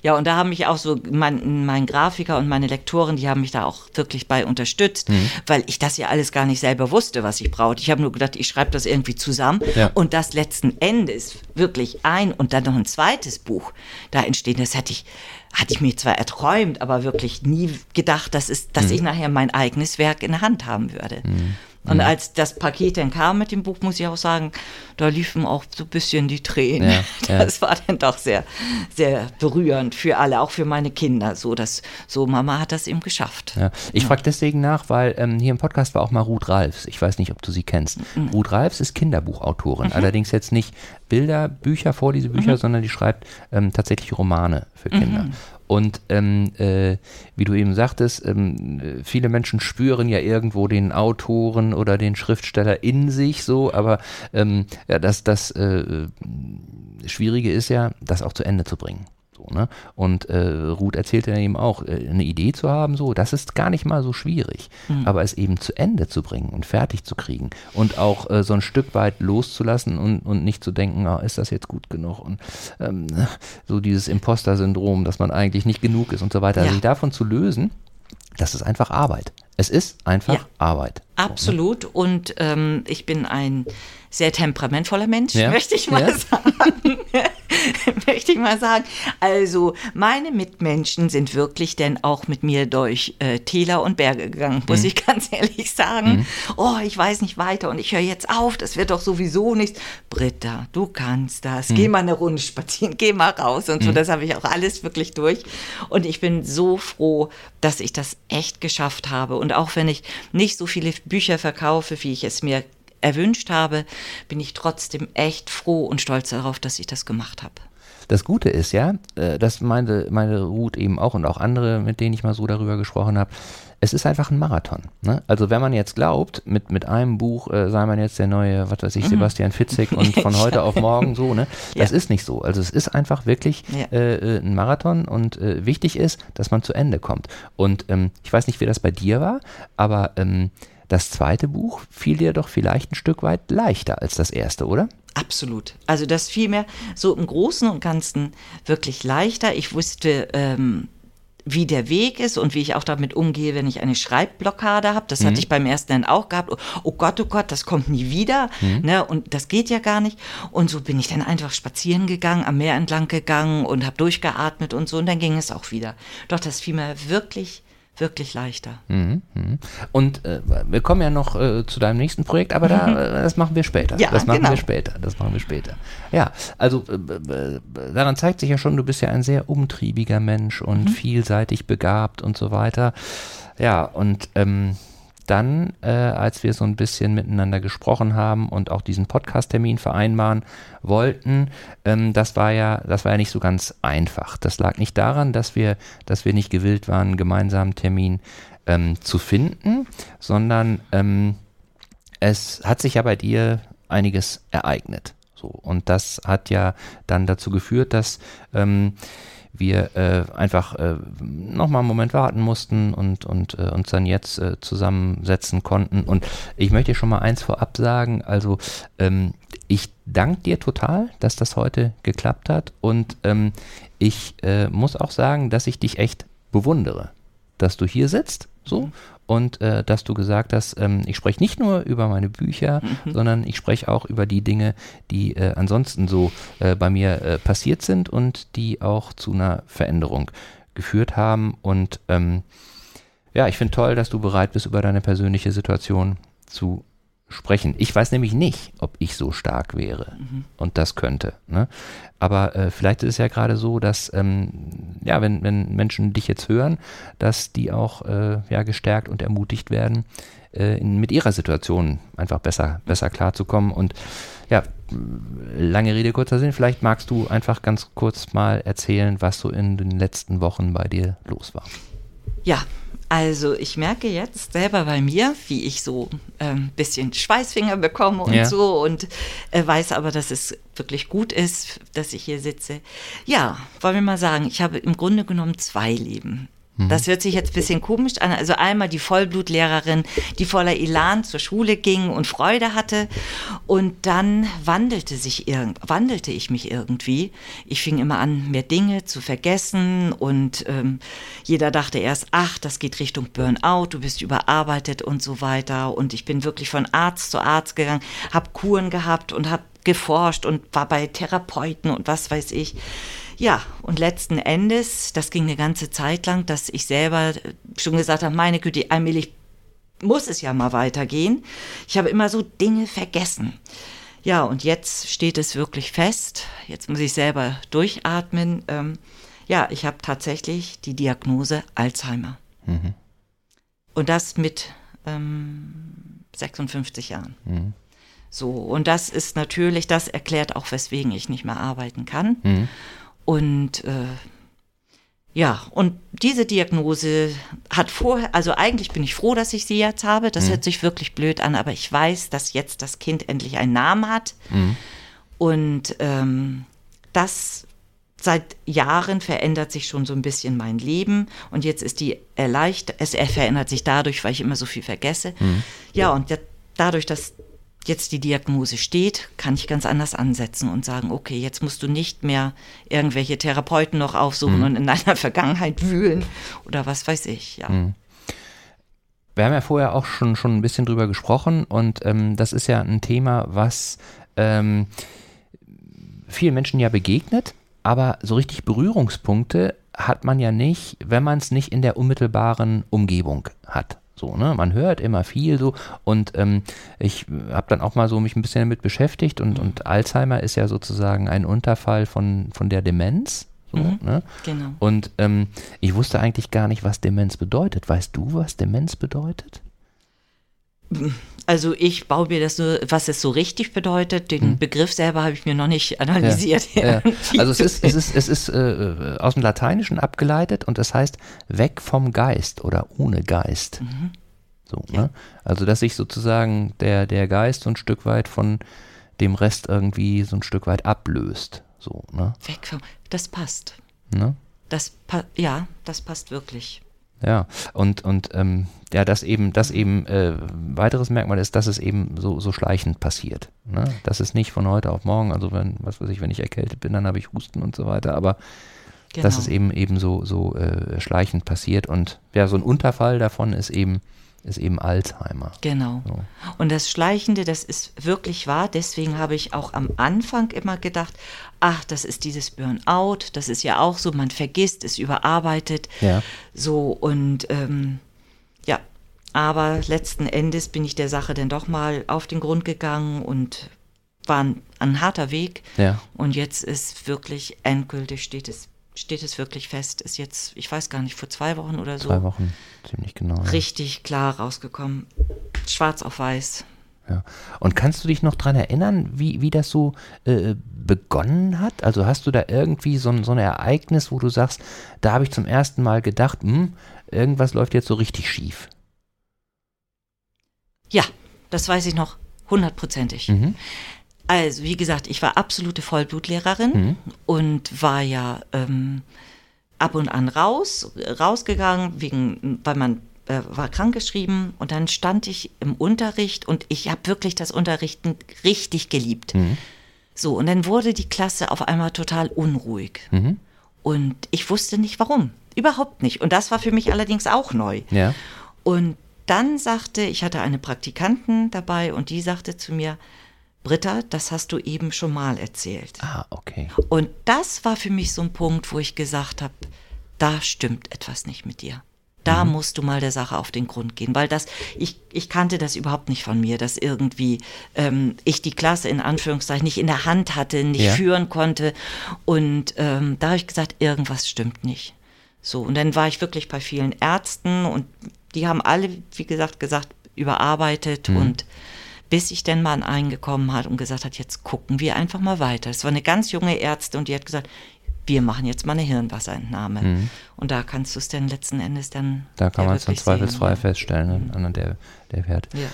Ja, und da haben mich auch so mein, mein Grafiker und meine Lektoren, die haben mich da auch wirklich bei unterstützt, Mhm. weil ich das ja alles gar nicht selber wusste, was ich brauchte. Ich habe nur gedacht, ich schreibe das irgendwie zusammen. Ja. Und das letzten Endes wirklich ein und dann noch ein zweites Buch da entstehen, das hätte ich, hatte ich mir zwar erträumt, aber wirklich nie gedacht, dass, es, Mhm. dass ich nachher mein eigenes Werk in der Hand haben würde. Und als das Paket dann kam mit dem Buch, muss ich auch sagen, da liefen auch so ein bisschen die Tränen. Ja, [laughs] ja. Das war dann doch sehr, sehr berührend für alle, auch für meine Kinder. So, dass, so Mama hat das eben geschafft. Ja. Ich frage deswegen nach, weil ähm, hier im Podcast war auch mal Ruth Ralfs. Ich weiß nicht, ob du sie kennst. Mhm. Ruth Ralfs ist Kinderbuchautorin. Allerdings jetzt nicht Bilder, Bücher, Vorlesebücher, Mhm. sondern die schreibt ähm, tatsächlich Romane für Kinder. Und ähm, äh, wie du eben sagtest, ähm, äh, viele Menschen spüren ja irgendwo den Autoren oder den Schriftsteller in sich so, aber ähm, ja, das, das äh, Schwierige ist ja, das auch zu Ende zu bringen. Ne? Und äh, Ruth erzählte ja eben auch, äh, eine Idee zu haben, so, das ist gar nicht mal so schwierig. Aber es eben zu Ende zu bringen und fertig zu kriegen und auch äh, so ein Stück weit loszulassen und, und nicht zu denken, ah, ist das jetzt gut genug? Und ähm, so dieses Imposter-Syndrom, dass man eigentlich nicht genug ist und so weiter. Ja. Sich davon zu lösen, das ist einfach Arbeit. Es ist einfach Ja. Arbeit. Absolut. Und ähm, ich bin ein sehr temperamentvoller Mensch, Ja. [laughs] möchte ich mal Ja. sagen. [laughs] möchte ich mal sagen. Also meine Mitmenschen sind wirklich denn auch mit mir durch äh, Täler und Berge gegangen, muss mhm. ich ganz [laughs] ehrlich sagen. Mhm. Oh, ich weiß nicht weiter und ich höre jetzt auf, das wird doch sowieso nichts. Britta, du kannst das. Mhm. Geh mal eine Runde spazieren, geh mal raus und so. Mhm. Das habe ich auch alles wirklich durch. Und ich bin so froh, dass ich das echt geschafft habe. Und auch wenn ich nicht so viele Bücher verkaufe, wie ich es mir erwünscht habe, bin ich trotzdem echt froh und stolz darauf, dass ich das gemacht habe. Das Gute ist ja, äh, das meinte meine Ruth eben auch und auch andere, mit denen ich mal so darüber gesprochen habe, es ist einfach ein Marathon. Ne? Also wenn man jetzt glaubt, mit, mit einem Buch äh, sei man jetzt der neue, was weiß ich, mhm. Sebastian Fitzek und [laughs] von heute auf morgen so, ne? Das ja. ist nicht so. Also es ist einfach wirklich ja. äh, äh ein Marathon und äh, wichtig ist, dass man zu Ende kommt. Und ähm, ich weiß nicht, wie das bei dir war, aber ähm, das zweite Buch fiel dir doch vielleicht ein Stück weit leichter als das erste, oder? Absolut. Also das fiel mir so im Großen und Ganzen wirklich leichter. Ich wusste, ähm, wie der Weg ist und wie ich auch damit umgehe, wenn ich eine Schreibblockade habe. Das mhm. hatte ich beim ersten dann auch gehabt. Oh Gott, oh Gott, das kommt nie wieder. Mhm. Ne? Und das geht ja gar nicht. Und so bin ich dann einfach spazieren gegangen, am Meer entlang gegangen und habe durchgeatmet und so. Und dann ging es auch wieder. Doch das fiel mir wirklich wirklich leichter. Mhm, mhm. Und äh, wir kommen ja noch äh, zu deinem nächsten Projekt, aber da, äh, das machen wir später. Ja, das machen genau. wir später. Das machen wir später. Ja, also äh, daran zeigt sich ja schon, du bist ja ein sehr umtriebiger Mensch und mhm. vielseitig begabt und so weiter. Ja, und ähm, dann, äh, als wir so ein bisschen miteinander gesprochen haben und auch diesen Podcast-Termin vereinbaren wollten, ähm, das war ja, das war ja nicht so ganz einfach. Das lag nicht daran, dass wir, dass wir nicht gewillt waren, einen gemeinsamen Termin ähm, zu finden, sondern ähm, es hat sich ja bei dir einiges ereignet. So, und das hat ja dann dazu geführt, dass ähm, wir äh, einfach äh, nochmal einen Moment warten mussten und, und äh, uns dann jetzt äh, zusammensetzen konnten. Und ich möchte schon mal eins vorab sagen, also ähm, ich danke dir total, dass das heute geklappt hat. Und ähm, ich äh, muss auch sagen, dass ich dich echt bewundere, dass du hier sitzt so mhm und äh, dass du gesagt hast, ähm, ich spreche nicht nur über meine Bücher, mhm. sondern ich spreche auch über die Dinge, die äh, ansonsten so äh, bei mir äh, passiert sind und die auch zu einer Veränderung geführt haben. Und ähm, ja, ich finde toll, dass du bereit bist, über deine persönliche Situation zu sprechen. Ich weiß nämlich nicht, ob ich so stark wäre mhm. und das könnte. Ne? Aber äh, vielleicht ist es ja gerade so, dass ähm, ja, wenn, wenn Menschen dich jetzt hören, dass die auch äh, ja, gestärkt und ermutigt werden, äh, in, mit ihrer Situation einfach besser, besser klarzukommen. Und ja, lange Rede, kurzer Sinn, vielleicht magst du einfach ganz kurz mal erzählen, was so in den letzten Wochen bei dir los war. Ja, also ich merke jetzt selber bei mir, wie ich so ein ähm, bisschen Schweißfinger bekomme und ja. so und äh, weiß aber, dass es wirklich gut ist, dass ich hier sitze. Ja, wollen wir mal sagen, ich habe im Grunde genommen zwei Leben. Mhm. Das hört sich jetzt ein bisschen komisch an. Also einmal die Vollblutlehrerin, die voller Elan zur Schule ging und Freude hatte. Und dann wandelte sich irgend, wandelte ich mich irgendwie. Ich fing immer an, mehr Dinge zu vergessen und ähm, jeder dachte erst, ach, das geht Richtung Burnout, du bist überarbeitet und so weiter. Und ich bin wirklich von Arzt zu Arzt gegangen, habe Kuren gehabt und habe geforscht und war bei Therapeuten und was weiß ich. Ja, und letzten Endes, das ging eine ganze Zeit lang, dass ich selber schon gesagt habe, meine Güte, allmählich muss es ja mal weitergehen. Ich habe immer so Dinge vergessen. Ja, und jetzt steht es wirklich fest. Jetzt muss ich selber durchatmen. Ähm, ja, ich habe tatsächlich die Diagnose Alzheimer. Mhm. Und das mit ähm, 56 Jahren. Mhm. So, und das ist natürlich, das erklärt auch, weswegen ich nicht mehr arbeiten kann. Mhm. Und äh, ja, und diese Diagnose hat vorher, also eigentlich bin ich froh, dass ich sie jetzt habe. Das mhm. hört sich wirklich blöd an, aber ich weiß, dass jetzt das Kind endlich einen Namen hat. Mhm. Und ähm, das seit Jahren verändert sich schon so ein bisschen mein Leben und jetzt ist die erleichtert, es verändert sich dadurch, weil ich immer so viel vergesse. Mhm. Ja, und dadurch, dass jetzt die Diagnose steht, kann ich ganz anders ansetzen und sagen, okay, jetzt musst du nicht mehr irgendwelche Therapeuten noch aufsuchen mhm. und in deiner [laughs] Vergangenheit wühlen oder was weiß ich, ja. Mhm. Wir haben ja vorher auch schon, schon ein bisschen drüber gesprochen und ähm, das ist ja ein Thema, was ähm, vielen Menschen ja begegnet aber so richtig Berührungspunkte hat man ja nicht, wenn man es nicht in der unmittelbaren Umgebung hat. So, ne? Man hört immer viel so und ähm, ich habe dann auch mal so mich ein bisschen damit beschäftigt und, und Alzheimer ist ja sozusagen ein Unterfall von, von der Demenz. So, Mhm, ne? genau. Und ähm, ich wusste eigentlich gar nicht, was Demenz bedeutet. Weißt du, was Demenz bedeutet? Also ich baue mir das nur, was es so richtig bedeutet. Den Begriff selber habe ich mir noch nicht analysiert. Hm. Ja. [laughs] Also es ist, es ist, es ist äh, aus dem Lateinischen abgeleitet und es heißt weg vom Geist oder ohne Geist. So, ne? Also dass sich sozusagen der, der Geist so ein Stück weit von dem Rest irgendwie so ein Stück weit ablöst. So, ne? Weg vom, das passt. ne? Das pa ja, das passt wirklich. Ja, und, und ähm, ja, dass eben, dass eben äh, weiteres Merkmal ist, dass es eben so, so schleichend passiert. Ne? Das ist nicht von heute auf morgen, also wenn, was weiß ich, wenn ich erkältet bin, dann habe ich Husten und so weiter, aber Genau. dass es eben eben so, so äh, schleichend passiert und ja, so ein Unterfall davon ist eben, ist eben Alzheimer. Genau. So. Und das Schleichende, das ist wirklich wahr. Deswegen habe ich auch am Anfang immer gedacht, ach, das ist dieses Burnout. Das ist ja auch so, man vergisst, ist überarbeitet. Ja. So und ähm, ja, aber letzten Endes bin ich der Sache dann doch mal auf den Grund gegangen und war ein, ein harter Weg. Ja. Und jetzt ist wirklich endgültig steht es steht es wirklich fest. Ist jetzt, ich weiß gar nicht, vor zwei Wochen oder so Zwei Wochen, ziemlich genau. Ja. richtig klar rausgekommen. Schwarz auf weiß. Ja. Und kannst du dich noch dran erinnern, wie, wie das so äh, begonnen hat? Also hast du da irgendwie so ein, so ein Ereignis, wo du sagst, da habe ich zum ersten Mal gedacht, hm, irgendwas läuft jetzt so richtig schief. Ja, das weiß ich noch hundertprozentig. Mhm. Also, wie gesagt, ich war absolute Vollblutlehrerin Mhm. und war ja ähm, ab und an raus, rausgegangen, wegen, weil man äh, war krankgeschrieben und dann stand ich im Unterricht und ich habe wirklich das Unterrichten richtig geliebt. Mhm. So, und dann wurde die Klasse auf einmal total unruhig. Mhm. Und ich wusste nicht warum. Überhaupt nicht. Und das war für mich allerdings auch neu. Ja. Und dann sagte, ich hatte eine Praktikantin dabei und die sagte zu mir, Britta, das hast du eben schon mal erzählt. Ah, okay. Und das war für mich so ein Punkt, wo ich gesagt habe, da stimmt etwas nicht mit dir. Da musst du mal der Sache auf den Grund gehen, weil das, ich, ich kannte das überhaupt nicht von mir, dass irgendwie ähm, ich die Klasse in Anführungszeichen nicht in der Hand hatte, nicht Ja. führen konnte. Und ähm, da habe ich gesagt, irgendwas stimmt nicht. So, und dann war ich wirklich bei vielen Ärzten und die haben alle, wie gesagt, gesagt, überarbeitet und bis ich dann mal an einen gekommen hat und gesagt hat, jetzt gucken wir einfach mal weiter. Es war eine ganz junge Ärztin und die hat gesagt, wir machen jetzt mal eine Hirnwasserentnahme. Und da kannst du es dann letzten Endes dann Mhm. Da kann man es dann sehen, zweifelsfrei ja. feststellen, ne, anhand der, der Wert. Ja.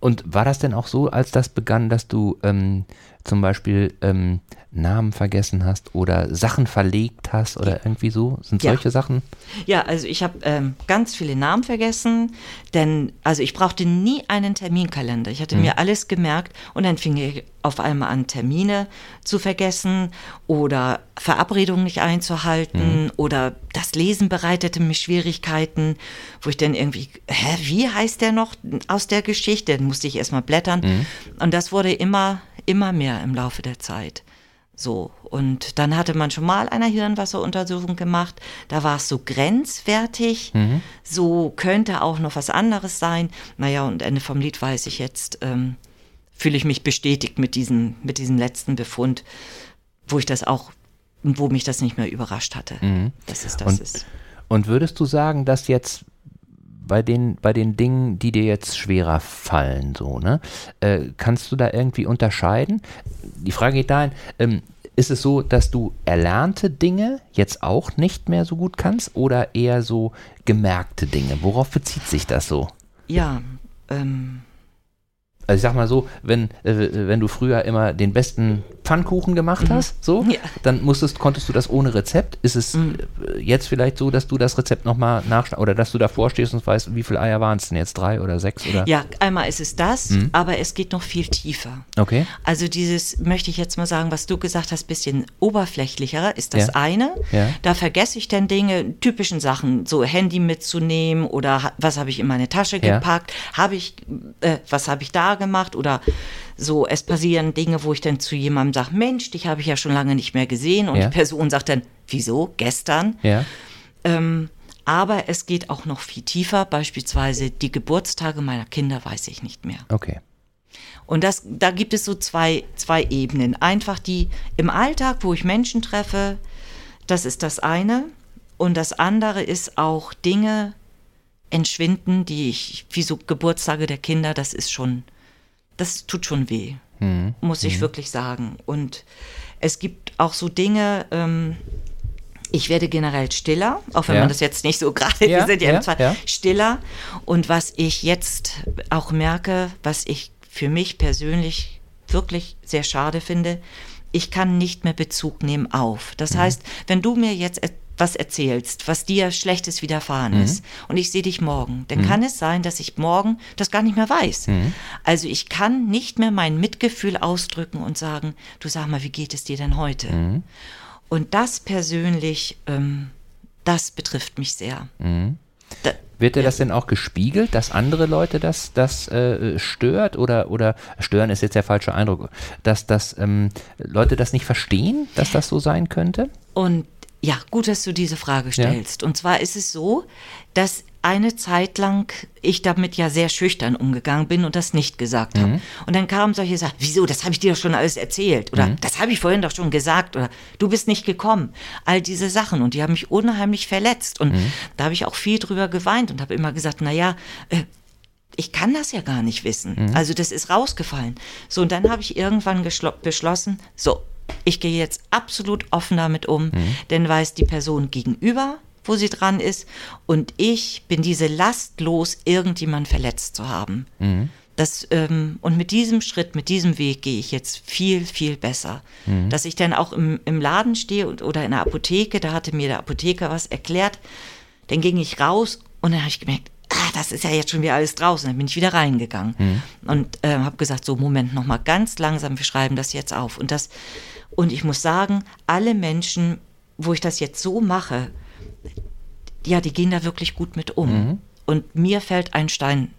Und war das denn auch so, als das begann, dass du ähm, zum Beispiel ähm, Namen vergessen hast oder Sachen verlegt hast oder irgendwie so? Sind Ja. solche Sachen? Ja, also ich habe ähm, ganz viele Namen vergessen, denn also ich brauchte nie einen Terminkalender. Ich hatte mir alles gemerkt und dann fing ich auf einmal an, Termine zu vergessen oder Verabredungen nicht einzuhalten oder das Lesen bereitete mir Schwierigkeiten, wo ich dann irgendwie, hä, wie heißt der noch aus der Geschichte? Dann musste ich erstmal blättern und das wurde immer, immer mehr im Laufe der Zeit. So, und dann hatte man schon mal eine Hirnwasseruntersuchung gemacht. Da war es so grenzwertig. So könnte auch noch was anderes sein. Naja, und Ende vom Lied weiß ich jetzt, ähm, fühle ich mich bestätigt mit diesem, mit diesem letzten Befund, wo ich das auch, wo mich das nicht mehr überrascht hatte. Dass es das Und, ist. und würdest du sagen, dass jetzt bei den, bei den Dingen, die dir jetzt schwerer fallen, so, ne, äh, kannst du da irgendwie unterscheiden? Die Frage geht dahin, ähm, ist es so, dass du erlernte Dinge jetzt auch nicht mehr so gut kannst oder eher so gemerkte Dinge? Worauf bezieht sich das so? Ja, ähm, Also ich sag mal so, wenn, äh, wenn du früher immer den besten Pfannkuchen gemacht hast, so, Ja. dann musstest, konntest du das ohne Rezept. Ist es äh, jetzt vielleicht so, dass du das Rezept nochmal nachschlagen oder dass du davor stehst und weißt, wie viele Eier waren es denn jetzt? Drei oder sechs oder? ja, einmal ist es das, aber es geht noch viel tiefer. Okay. Also dieses, möchte ich jetzt mal sagen, was du gesagt hast, bisschen oberflächlicher ist das Ja. eine. Ja. Da vergesse ich dann Dinge, typischen Sachen, so Handy mitzunehmen oder was habe ich in meine Tasche gepackt, habe ich, äh, was habe ich da klar gemacht oder so, es passieren Dinge, wo ich dann zu jemandem sage, Mensch, dich habe ich ja schon lange nicht mehr gesehen und Ja. die Person sagt dann, wieso, gestern? Ja. Ähm, aber es geht auch noch viel tiefer, beispielsweise die Geburtstage meiner Kinder weiß ich nicht mehr. Okay. Und das, da gibt es so zwei, zwei Ebenen. Einfach die im Alltag, wo ich Menschen treffe, das ist das eine. Und das andere ist auch Dinge entschwinden, die ich, wie so Geburtstage der Kinder, das ist schon, das tut schon weh, muss ich wirklich sagen. Und es gibt auch so Dinge, ähm, ich werde generell stiller, auch wenn Ja. man das jetzt nicht so [laughs] gerade, Ja, wir sind ja, ja, im Zweifel ja. stiller. Und was ich jetzt auch merke, was ich für mich persönlich wirklich sehr schade finde, ich kann nicht mehr Bezug nehmen auf. Das Mhm. heißt, wenn du mir jetzt etwas erzählst, was dir Schlechtes widerfahren Mhm. ist, und ich sehe dich morgen, dann kann es sein, dass ich morgen das gar nicht mehr weiß. Mhm. Also ich kann nicht mehr mein Mitgefühl ausdrücken und sagen, du sag mal, wie geht es dir denn heute? Mhm. Und das persönlich, ähm, das betrifft mich sehr. Mhm. Da, Wird dir das denn auch gespiegelt, dass andere Leute das, das äh, stört oder, oder stören ist jetzt der falsche Eindruck, dass, dass ähm, Leute das nicht verstehen, dass das so sein könnte? Und ja, gut, dass du diese Frage stellst. Und zwar ist es so, dass eine Zeit lang ich damit ja sehr schüchtern umgegangen bin und das nicht gesagt habe. Und dann kamen solche Sachen, wieso, das habe ich dir doch schon alles erzählt oder das habe ich vorhin doch schon gesagt oder du bist nicht gekommen. All diese Sachen und die haben mich unheimlich verletzt und da habe ich auch viel drüber geweint und habe immer gesagt, na ja, äh, ich kann das ja gar nicht wissen. Also das ist rausgefallen. So, und dann habe ich irgendwann beschlossen, so, ich gehe jetzt absolut offen damit um, denn weiß die Person gegenüber, wo sie dran ist, und ich bin diese Last los, irgendjemand verletzt zu haben. Das, ähm, und mit diesem Schritt, mit diesem Weg gehe ich jetzt viel, viel besser. Dass ich dann auch im, im Laden stehe und, oder in der Apotheke, da hatte mir der Apotheker was erklärt, dann ging ich raus und dann habe ich gemerkt, ah, das ist ja jetzt schon wieder alles draußen. Dann bin ich wieder reingegangen und äh, habe gesagt, so Moment, noch mal ganz langsam, wir schreiben das jetzt auf. Und das und ich muss sagen, alle Menschen, wo ich das jetzt so mache, ja, die gehen da wirklich gut mit um. Und mir fällt ein Stein.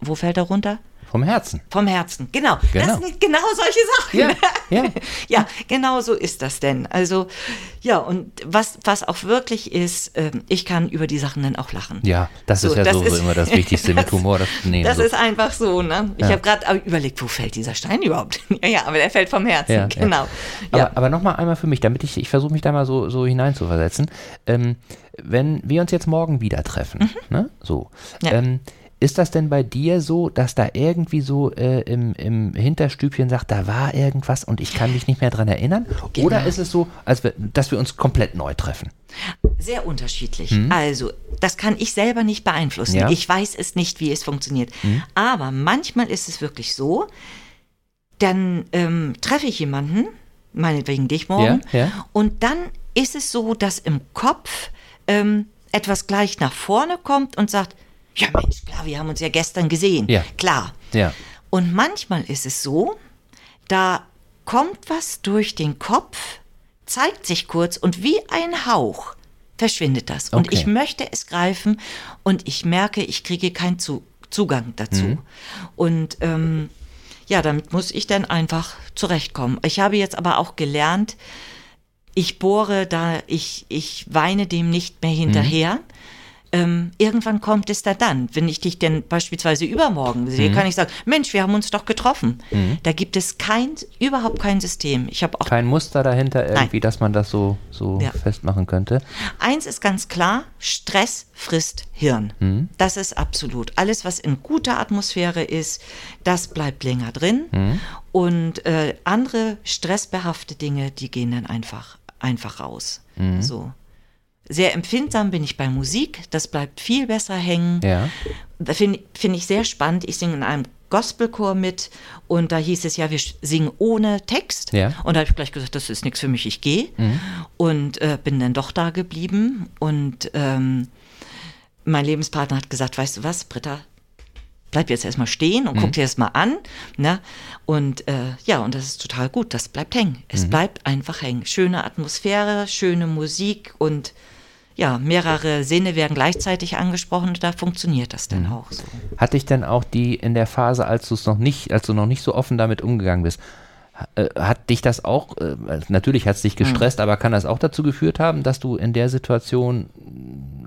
Wo fällt er runter? Vom Herzen. Vom Herzen. Genau. Genau. Das sind genau solche Sachen. Ja, [laughs] ja. ja, genau so ist das denn. Also, ja, und was, was auch wirklich ist, ähm, ich kann über die Sachen dann auch lachen. Ja, das So, ist ja das sowieso ist- immer das [laughs] Wichtigste mit Humor. Das, nee, Das so. ist einfach so, ne? Ich Ja. habe gerade überlegt, wo fällt dieser Stein überhaupt? [laughs] ja, ja, aber der fällt vom Herzen, Ja, genau. Aber, Ja. aber nochmal einmal für mich, damit ich, ich versuche mich da mal so, so hineinzuversetzen. Ähm, wenn wir uns jetzt morgen wieder treffen, ne? So. Mhm. Ja. Ähm, ist das denn bei dir so, dass da irgendwie so äh, im, im Hinterstübchen sagt, da war irgendwas und ich kann mich nicht mehr dran erinnern? Genau. Oder ist es so, als wir, dass wir uns komplett neu treffen? Sehr unterschiedlich. Also, das kann ich selber nicht beeinflussen. Ja. Ich weiß es nicht, wie es funktioniert. Aber manchmal ist es wirklich so, dann ähm, treffe ich jemanden, meinetwegen dich morgen, Ja, ja. und dann ist es so, dass im Kopf ähm, etwas gleich nach vorne kommt und sagt, ja Mensch, klar, wir haben uns ja gestern gesehen. Ja. Klar. Ja. Und manchmal ist es so, da kommt was durch den Kopf, zeigt sich kurz und wie ein Hauch verschwindet das. Und Okay. ich möchte es greifen und ich merke, ich kriege keinen Zu Zugang dazu. Mhm. Und ähm, ja, damit muss ich dann einfach zurechtkommen. Ich habe jetzt aber auch gelernt, ich bohre da, ich, ich weine dem nicht mehr hinterher. Ähm, irgendwann kommt es da dann, wenn ich dich denn beispielsweise übermorgen sehe, kann ich sagen, Mensch, wir haben uns doch getroffen. Da gibt es kein, überhaupt kein System. Ich habe auch Kein Muster dahinter irgendwie, dass man das so, so Ja. festmachen könnte. Eins ist ganz klar, Stress frisst Hirn. Mhm. Das ist absolut. Alles, was in guter Atmosphäre ist, das bleibt länger drin. Mhm. Und äh, andere stressbehaftete Dinge, die gehen dann einfach, einfach raus. Mhm. So. Sehr empfindsam bin ich bei Musik, das bleibt viel besser hängen. Ja. Da finde find ich sehr spannend. Ich singe in einem Gospelchor mit und da hieß es ja, wir singen ohne Text. Ja. Und da habe ich gleich gesagt, das ist nichts für mich, ich gehe. Und äh, bin dann doch da geblieben. Und ähm, mein Lebenspartner hat gesagt, weißt du was, Britta, bleib jetzt erstmal stehen und guck dir das mal an. Ne? Und äh, ja, und das ist total gut, das bleibt hängen. Es bleibt einfach hängen. Schöne Atmosphäre, schöne Musik und ja, mehrere Sinne werden gleichzeitig angesprochen und da funktioniert das dann auch so. Hat dich denn auch die in der Phase, als du es noch nicht, als du noch nicht so offen damit umgegangen bist, äh, hat dich das auch, äh, natürlich hat es dich gestresst, mhm. aber kann das auch dazu geführt haben, dass du in der Situation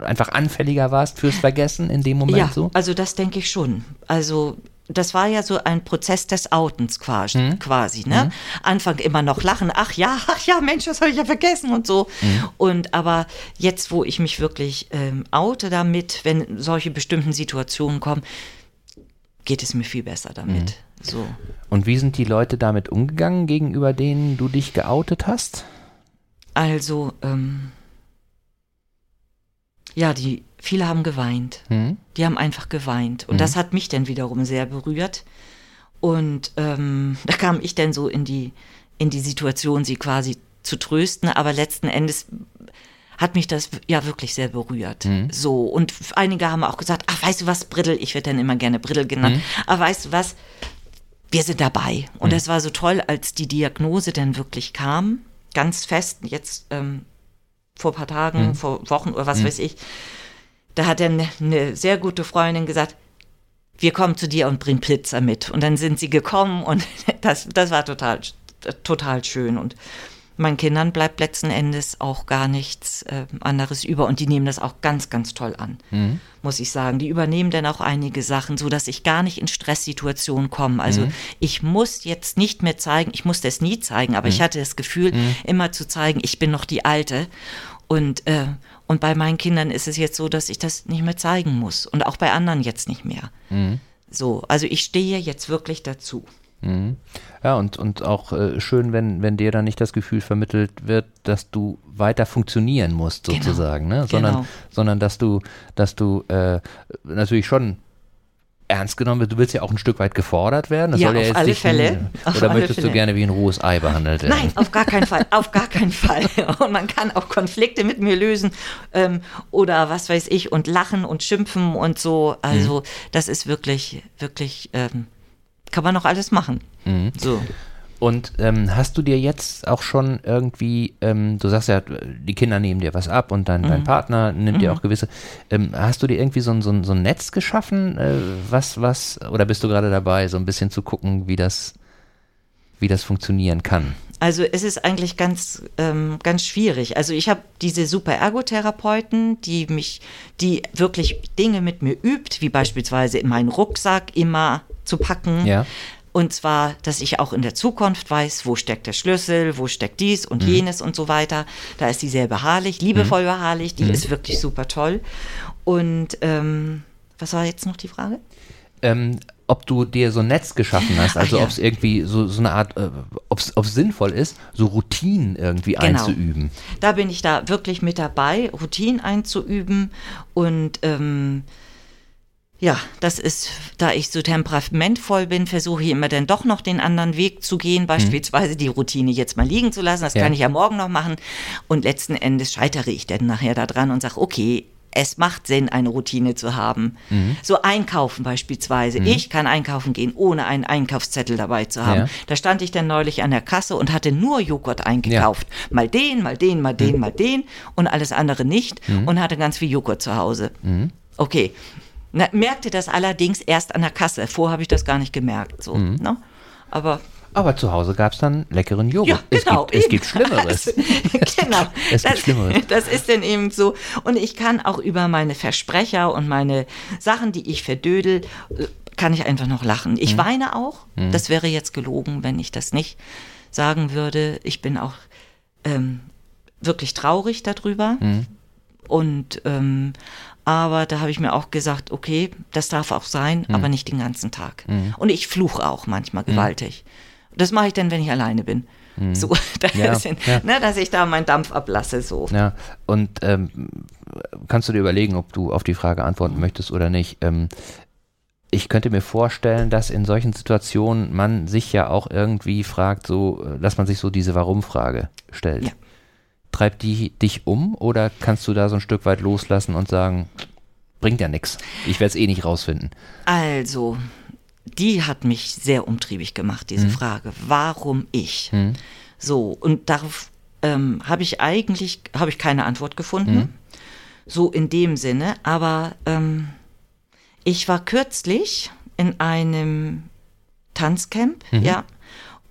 einfach anfälliger warst fürs Vergessen in dem Moment ja, so? Also das denke ich schon. Also das war ja so ein Prozess des Outens quasi, mhm. quasi ne? Mhm. Anfang immer noch lachen, ach ja, [laughs] ach ja, Mensch, das habe ich ja vergessen und so. Mhm. Und aber jetzt, wo ich mich wirklich ähm, oute damit, wenn solche bestimmten Situationen kommen, geht es mir viel besser damit. Mhm. So. Und wie sind die Leute damit umgegangen, gegenüber denen du dich geoutet hast? Also, ähm, ja, die viele haben geweint. Hm? Die haben einfach geweint. Und hm. das hat mich dann wiederum sehr berührt. Und ähm, [laughs] da kam ich dann so in die, in die Situation, sie quasi zu trösten. Aber letzten Endes hat mich das ja wirklich sehr berührt. Mhm. So. Und einige haben auch gesagt, ach, weißt du was, Brittel, ich werde dann immer gerne Brittel genannt. Mhm. Aber weißt du was, wir sind dabei. Und mhm. es war so toll, als die Diagnose dann wirklich kam, ganz fest, jetzt ähm, vor ein paar Tagen, mhm. vor Wochen oder was mhm. weiß ich, da hat dann eine sehr gute Freundin gesagt, wir kommen zu dir und bringen Pizza mit. Und dann sind sie gekommen und [laughs] das, das war total, total schön. Und meinen Kindern bleibt letzten Endes auch gar nichts äh, anderes über und die nehmen das auch ganz, ganz toll an, mhm. muss ich sagen. Die übernehmen dann auch einige Sachen, so dass ich gar nicht in Stresssituationen komme. Also mhm. ich muss jetzt nicht mehr zeigen, ich musste es nie zeigen, aber mhm. ich hatte das Gefühl, mhm. immer zu zeigen, ich bin noch die Alte und äh, und bei meinen Kindern ist es jetzt so, dass ich das nicht mehr zeigen muss und auch bei anderen jetzt nicht mehr. Mhm. So, also ich stehe jetzt wirklich dazu. Mhm. Ja, und, und auch äh, schön, wenn, wenn dir dann nicht das Gefühl vermittelt wird, dass du weiter funktionieren musst, genau. sozusagen, genau. ne? sondern, genau. sondern dass du, dass du äh, natürlich schon ernst genommen wird. Du willst ja auch ein Stück weit gefordert werden. Das ja, soll ja auf alle Fälle. Ein, oder möchtest Fälle. du gerne wie ein rohes Ei behandelt werden? Nein, auf gar keinen Fall. auf gar keinen Fall. Und [laughs] man kann auch Konflikte mit mir lösen ähm, oder was weiß ich und lachen und schimpfen und so. Also mhm. das ist wirklich, wirklich, ähm, kann man noch alles machen. Mhm. So. Und ähm, hast du dir jetzt auch schon irgendwie, ähm, du sagst ja, die Kinder nehmen dir was ab und dein, mhm. dein Partner nimmt mhm. dir auch gewisse, ähm, hast du dir irgendwie so ein, so ein, so ein Netz geschaffen, äh, was, was, oder bist du gerade dabei, so ein bisschen zu gucken, wie das, wie das funktionieren kann? Also es ist eigentlich ganz, ähm, ganz schwierig. Also ich habe diese super Ergotherapeuten, die mich, die wirklich Dinge mit mir übt, wie beispielsweise in meinen Rucksack immer zu packen. Ja. Und zwar, dass ich auch in der Zukunft weiß, wo steckt der Schlüssel, wo steckt dies und mhm. jenes und so weiter. Da ist sie sehr beharrlich, liebevoll mhm. beharrlich, die mhm. ist wirklich super toll. Und ähm, was war jetzt noch die Frage? Ähm, ob du dir so ein Netz geschaffen hast, also ja. ob es irgendwie so, so eine Art, äh, ob es sinnvoll ist, so Routinen irgendwie genau. einzuüben. Da bin ich da wirklich mit dabei, Routinen einzuüben und ähm, ja, das ist, da ich so temperamentvoll bin, versuche ich immer dann doch noch den anderen Weg zu gehen, beispielsweise die Routine jetzt mal liegen zu lassen. Das ja. kann ich ja morgen noch machen. Und letzten Endes scheitere ich dann nachher daran und sage, okay, es macht Sinn, eine Routine zu haben. Mhm. So einkaufen beispielsweise. Mhm. Ich kann einkaufen gehen, ohne einen Einkaufszettel dabei zu haben. Ja. Da stand ich dann neulich an der Kasse und hatte nur Joghurt eingekauft. Ja. Mal den, mal den, mal den, mhm. mal den und alles andere nicht mhm. und hatte ganz viel Joghurt zu Hause. Mhm. Okay, na, merkte das allerdings erst an der Kasse. Vorher habe ich das gar nicht gemerkt. So, mhm. ne? Aber aber zu Hause gab es dann leckeren Joghurt. Ja, genau, es, gibt, es gibt Schlimmeres. [laughs] [laughs] genau. Es gibt das, Schlimmeres. [laughs] Das ist dann eben so. Und ich kann auch über meine Versprecher und meine Sachen, die ich verdödel, äh, kann ich einfach noch lachen. Ich mhm. weine auch. Mhm. Das wäre jetzt gelogen, wenn ich das nicht sagen würde. Ich bin auch ähm, wirklich traurig darüber. Mhm. Und ähm, aber da habe ich mir auch gesagt, okay, das darf auch sein, mhm. aber nicht den ganzen Tag. Mhm. Und ich fluche auch manchmal mhm. gewaltig. Das mache ich dann, wenn ich alleine bin. Mhm. So, [laughs] da ja, sind, ja. ne, dass ich da meinen Dampf ablasse. So. Ja, und ähm, kannst du dir überlegen, ob du auf die Frage antworten möchtest oder nicht. Ähm, ich könnte mir vorstellen, dass in solchen Situationen man sich ja auch irgendwie fragt, so, dass man sich so diese Warum-Frage stellt. Ja. Treibt die dich um oder kannst du da so ein Stück weit loslassen und sagen, bringt ja nichts. Ich werde es eh nicht rausfinden. Also, die hat mich sehr umtriebig gemacht, diese hm. Frage. Warum ich? Hm. So, und darauf ähm, habe ich eigentlich, habe ich keine Antwort gefunden. Hm. so in dem Sinne, aber ähm, ich war kürzlich in einem Tanzcamp, Mhm. ja.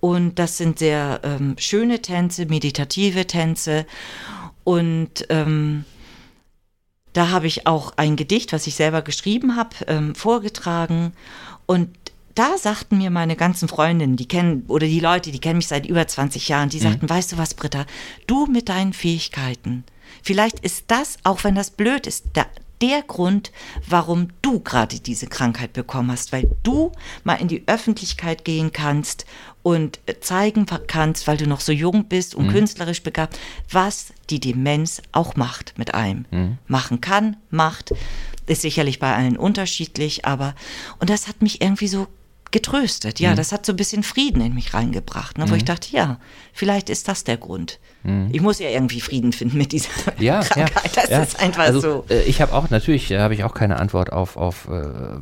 Und das sind sehr ähm, schöne Tänze, meditative Tänze. Und ähm, da habe ich auch ein Gedicht, was ich selber geschrieben habe, ähm, vorgetragen. Und da sagten mir meine ganzen Freundinnen, die kennen, oder die Leute, die kennen mich seit über 20 Jahren, die sagten, weißt du was, Britta, du mit deinen Fähigkeiten, vielleicht ist das, auch wenn das blöd ist, der, der Grund, warum du gerade diese Krankheit bekommen hast, weil du mal in die Öffentlichkeit gehen kannst und zeigen kannst, weil du noch so jung bist und künstlerisch begabt, was die Demenz auch macht mit einem. Machen kann, macht, ist sicherlich bei allen unterschiedlich, aber und das hat mich irgendwie so getröstet. Ja, das hat so ein bisschen Frieden in mich reingebracht, ne, wo ich dachte, ja, vielleicht ist das der Grund. Ich muss ja irgendwie Frieden finden mit dieser [laughs] Ja, Krankheit. ja, das ja. ist einfach also, so. Äh, ich habe auch natürlich, äh, habe ich auch keine Antwort auf, auf äh,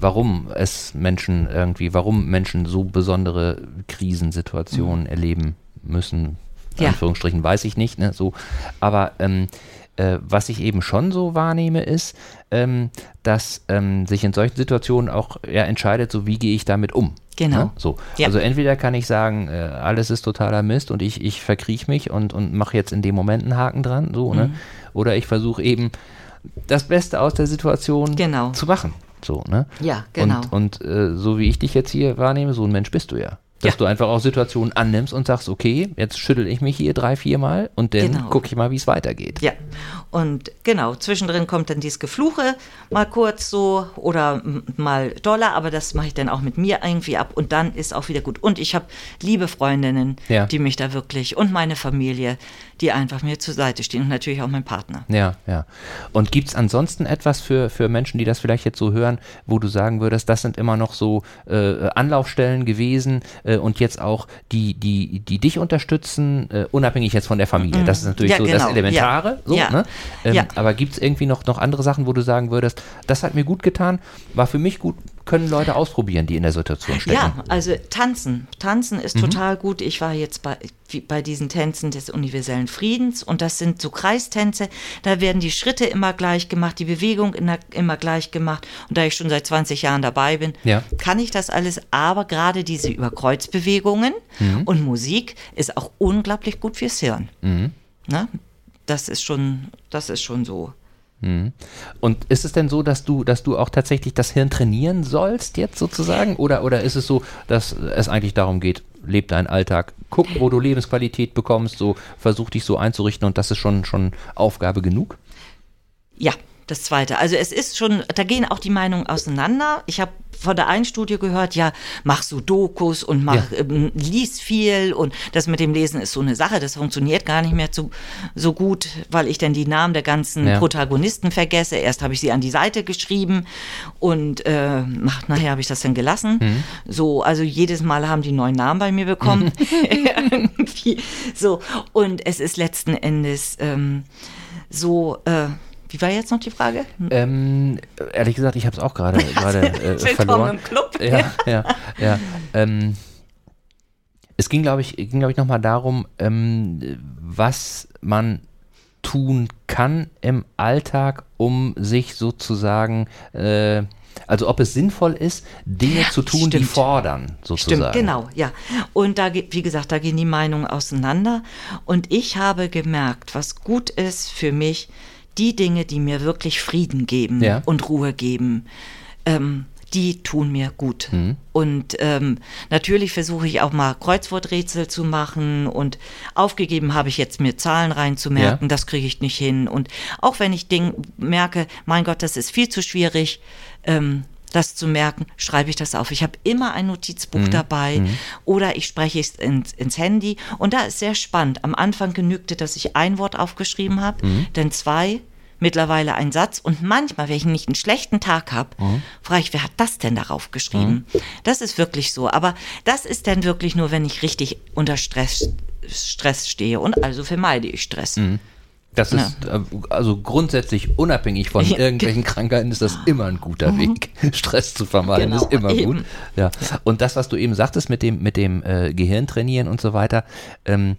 warum es Menschen irgendwie, warum Menschen so besondere Krisensituationen erleben müssen. In Ja. Anführungsstrichen weiß ich nicht, ne, so. Aber ähm, äh, was ich eben schon so wahrnehme, ist, ähm, dass ähm, sich in solchen Situationen auch ja, entscheidet, so wie gehe ich damit um. Genau. Ne? So. Ja. Also entweder kann ich sagen, äh, alles ist totaler Mist und ich, ich verkriech mich und, und mache jetzt in dem Moment einen Haken dran, so, Mhm. ne? Oder ich versuche eben das Beste aus der Situation Genau. zu machen. So, ne? Ja, genau. Und, und äh, so wie ich dich jetzt hier wahrnehme, so ein Mensch bist du ja. Dass Ja. du einfach auch Situationen annimmst und sagst, okay, jetzt schüttel ich mich hier drei, vier Mal und dann Genau. gucke ich mal, wie es weitergeht. Ja, und genau, zwischendrin kommt dann dieses Gefluche mal kurz so oder mal doller, aber das mache ich dann auch mit mir irgendwie ab und dann ist auch wieder gut. Und ich habe liebe Freundinnen, Ja. die mich da wirklich und meine Familie, die einfach mir zur Seite stehen und natürlich auch mein Partner. Ja, ja. Und gibt es ansonsten etwas für, für Menschen, die das vielleicht jetzt so hören, wo du sagen würdest, das sind immer noch so äh, Anlaufstellen gewesen äh, und jetzt auch die, die, die dich unterstützen, äh, unabhängig jetzt von der Familie. Das ist natürlich Mhm. Ja, so das genau. Elementare. Ja. So. Ne? Ähm, Ja. Aber gibt es irgendwie noch, noch andere Sachen, wo du sagen würdest, das hat mir gut getan, war für mich gut, können Leute ausprobieren, die in der Situation stecken? Ja, also tanzen. Tanzen ist Mhm. total gut. Ich war jetzt bei, bei diesen Tänzen des universellen Friedens und das sind so Kreistänze. Da werden die Schritte immer gleich gemacht, die Bewegung der, immer gleich gemacht. Und da ich schon seit 20 Jahren dabei bin, Ja. kann ich das alles. Aber gerade diese Überkreuzbewegungen Mhm. und Musik ist auch unglaublich gut fürs Hirn. Mhm. Ne? Das ist schon, das ist schon so. Und ist es denn so, dass du, dass du auch tatsächlich das Hirn trainieren sollst jetzt sozusagen? Oder, oder ist es so, dass es eigentlich darum geht, leb deinen Alltag, guck, wo du Lebensqualität bekommst, so versuch dich so einzurichten und das ist schon, schon Aufgabe genug? Ja, das zweite. Also es ist schon, da gehen auch die Meinungen auseinander. Ich habe von der einen Studie gehört, ja, mach Sudokus und mach, Ja. ähm, lies viel und das mit dem Lesen ist so eine Sache, das funktioniert gar nicht mehr so, so gut, weil ich dann die Namen der ganzen Ja. Protagonisten vergesse. Erst habe ich sie an die Seite geschrieben und äh, ach, nachher habe ich das dann gelassen. Mhm. So, also jedes Mal haben die neuen Namen bei mir bekommen. [laughs] Irgendwie. So, und es ist letzten Endes ähm, so, äh, wie war jetzt noch die Frage? Ähm, ehrlich gesagt, ich habe es auch [laughs] gerade äh, Willkommen verloren. im Club. Ja, ja, ja. Ähm, es ging, glaube ich, ging, glaube ich, nochmal darum, ähm, was man tun kann im Alltag, um sich sozusagen, äh, also ob es sinnvoll ist, Dinge zu tun, die stimmt. fordern, sozusagen. Stimmt, genau, ja. Und da, wie gesagt, da gehen die Meinungen auseinander. Und ich habe gemerkt, was gut ist für mich, die Dinge, die mir wirklich Frieden geben Ja. und Ruhe geben, ähm, die tun mir gut. Mhm. Und ähm, natürlich versuche ich auch mal Kreuzworträtsel zu machen und aufgegeben habe ich jetzt mir Zahlen reinzumerken, Ja. das kriege ich nicht hin. Und auch wenn ich Ding merke, mein Gott, das ist viel zu schwierig, ähm, das zu merken, schreibe ich das auf. Ich habe immer ein Notizbuch dabei oder ich spreche es ins, ins Handy. Und da ist sehr spannend. Am Anfang genügte, dass ich ein Wort aufgeschrieben habe, dann zwei, mittlerweile ein Satz. Und manchmal, wenn ich nicht einen schlechten Tag habe, frage ich, wer hat das denn darauf geschrieben? Das ist wirklich so. Aber das ist dann wirklich nur, wenn ich richtig unter Stress, Stress stehe. Und also vermeide ich Stress. Das ist äh, also grundsätzlich unabhängig von [laughs] Ja, irgendwelchen Krankheiten ist das [laughs] immer ein guter Weg, [laughs] Stress zu vermeiden. Genau, ist immer eben. gut. Ja. Und das, was du eben sagtest mit dem mit dem äh, Gehirn trainieren und so weiter, ähm,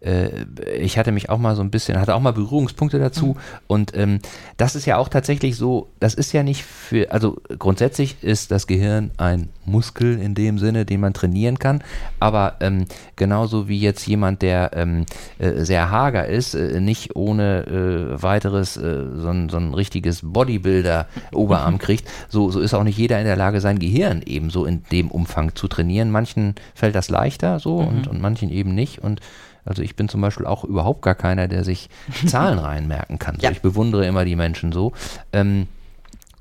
äh, ich hatte mich auch mal so ein bisschen, hatte auch mal Berührungspunkte dazu. Mhm. Und ähm, das ist ja auch tatsächlich so, das ist ja nicht für, also grundsätzlich ist das Gehirn ein Muskel in dem Sinne, den man trainieren kann. Aber ähm, genauso wie jetzt jemand, der ähm, äh, sehr hager ist, äh, nicht ohne äh, weiteres äh, so, ein, so ein richtiges Bodybuilder-Oberarm [laughs] kriegt, so, so ist auch nicht jeder in der Lage, sein Gehirn ebenso in dem Umfang zu trainieren. Manchen fällt das leichter so mhm. und, und manchen eben nicht. Und also ich bin zum Beispiel auch überhaupt gar keiner, der sich [laughs] Zahlen reinmerken kann. Ja. ich bewundere immer die Menschen so. Ähm,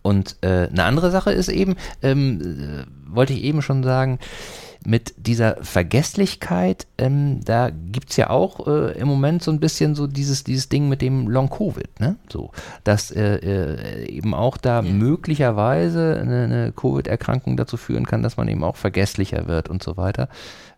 und äh, eine andere Sache ist eben, ähm, äh, wollte ich eben schon sagen, mit dieser Vergesslichkeit, ähm, da gibt es ja auch äh, im Moment so ein bisschen so dieses, dieses Ding mit dem Long-Covid, ne? So, dass äh, äh, eben auch da ja. möglicherweise eine, eine Covid-Erkrankung dazu führen kann, dass man eben auch vergesslicher wird und so weiter.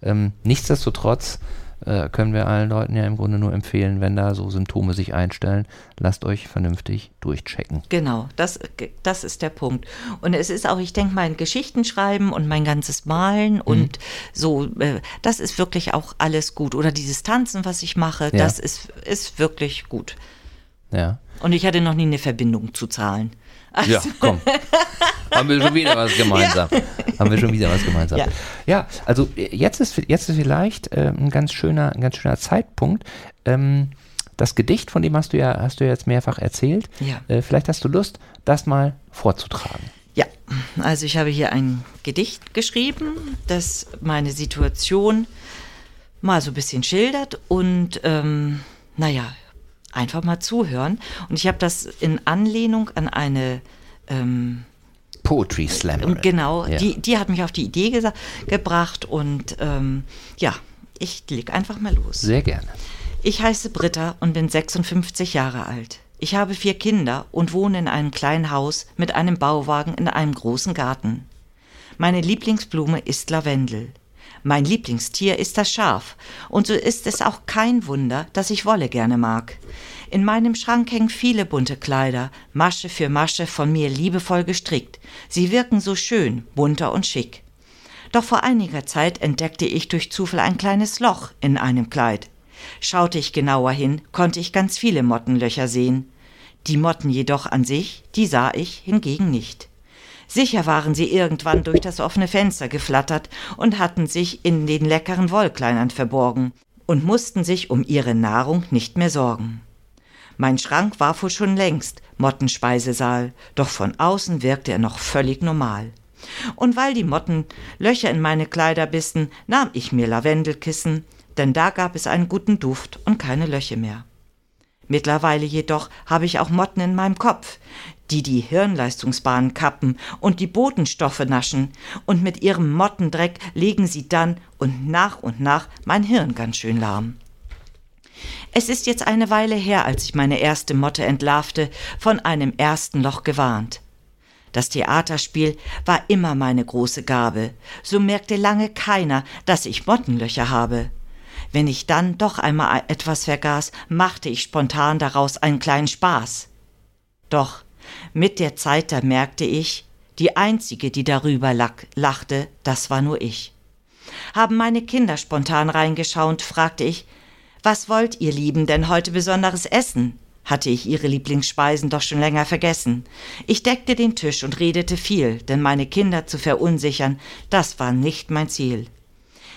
Ähm, nichtsdestotrotz äh, können wir allen Leuten ja im Grunde nur empfehlen, wenn da so Symptome sich einstellen, lasst euch vernünftig durchchecken. Genau, das, das ist der Punkt. Und es ist auch, ich denke, mein Geschichten schreiben und mein ganzes Malen mhm. und so, äh, das ist wirklich auch alles gut. Oder dieses Tanzen, was ich mache, ja. das ist, ist wirklich gut. Ja. Und ich hatte noch nie eine Verbindung zu Zahlen. Also. Ja, komm. Haben wir schon wieder was [laughs] gemeinsam. Ja. Haben wir schon wieder was gemeinsam. Ja, ja also jetzt ist, jetzt ist vielleicht äh, ein, ganz schöner, ein ganz schöner Zeitpunkt. Ähm, das Gedicht, von dem hast du ja, hast du jetzt mehrfach erzählt. Ja. Äh, vielleicht hast du Lust, das mal vorzutragen. Ja, also ich habe hier ein Gedicht geschrieben, das meine Situation mal so ein bisschen schildert und ähm, naja, einfach mal zuhören. Und ich habe das in Anlehnung an eine ähm, Poetry Slam. Genau, ja. die, die hat mich auf die Idee gebracht und ähm, ja, ich leg einfach mal los. Sehr gerne. Ich heiße Britta und bin 56 Jahre alt. Ich habe vier Kinder und wohne in einem kleinen Haus mit einem Bauwagen in einem großen Garten. Meine Lieblingsblume ist Lavendel. Mein Lieblingstier ist das Schaf, und so ist es auch kein Wunder, dass ich Wolle gerne mag. In meinem Schrank hängen viele bunte Kleider, Masche für Masche von mir liebevoll gestrickt. Sie wirken so schön, bunter und schick. Doch vor einiger Zeit entdeckte ich durch Zufall ein kleines Loch in einem Kleid. Schaute ich genauer hin, konnte ich ganz viele Mottenlöcher sehen. Die Motten jedoch an sich, die sah ich hingegen nicht. Sicher waren sie irgendwann durch das offene Fenster geflattert und hatten sich in den leckeren Wollkleinern verborgen und mussten sich um ihre Nahrung nicht mehr sorgen. Mein Schrank war wohl schon längst Mottenspeisesaal, doch von außen wirkte er noch völlig normal. Und weil die Motten Löcher in meine Kleider bissen, nahm ich mir Lavendelkissen, denn da gab es einen guten Duft und keine Löcher mehr. Mittlerweile jedoch habe ich auch Motten in meinem Kopf, die die Hirnleistungsbahnen kappen und die Botenstoffe naschen, und mit ihrem Mottendreck legen sie dann und nach und nach mein Hirn ganz schön lahm. Es ist jetzt eine Weile her, als ich meine erste Motte entlarvte, von einem ersten Loch gewarnt. Das Theaterspiel war immer meine große Gabe, so merkte lange keiner, dass ich Mottenlöcher habe. Wenn ich dann doch einmal etwas vergaß, machte ich spontan daraus einen kleinen Spaß. Doch mit der Zeit da merkte ich, die einzige, die darüber lachte, das war nur ich. Haben meine Kinder spontan reingeschaut, fragte ich, was wollt ihr Lieben denn heute besonderes essen? Hatte ich ihre Lieblingsspeisen doch schon länger vergessen. Ich deckte den Tisch und redete viel, denn meine Kinder zu verunsichern, das war nicht mein Ziel.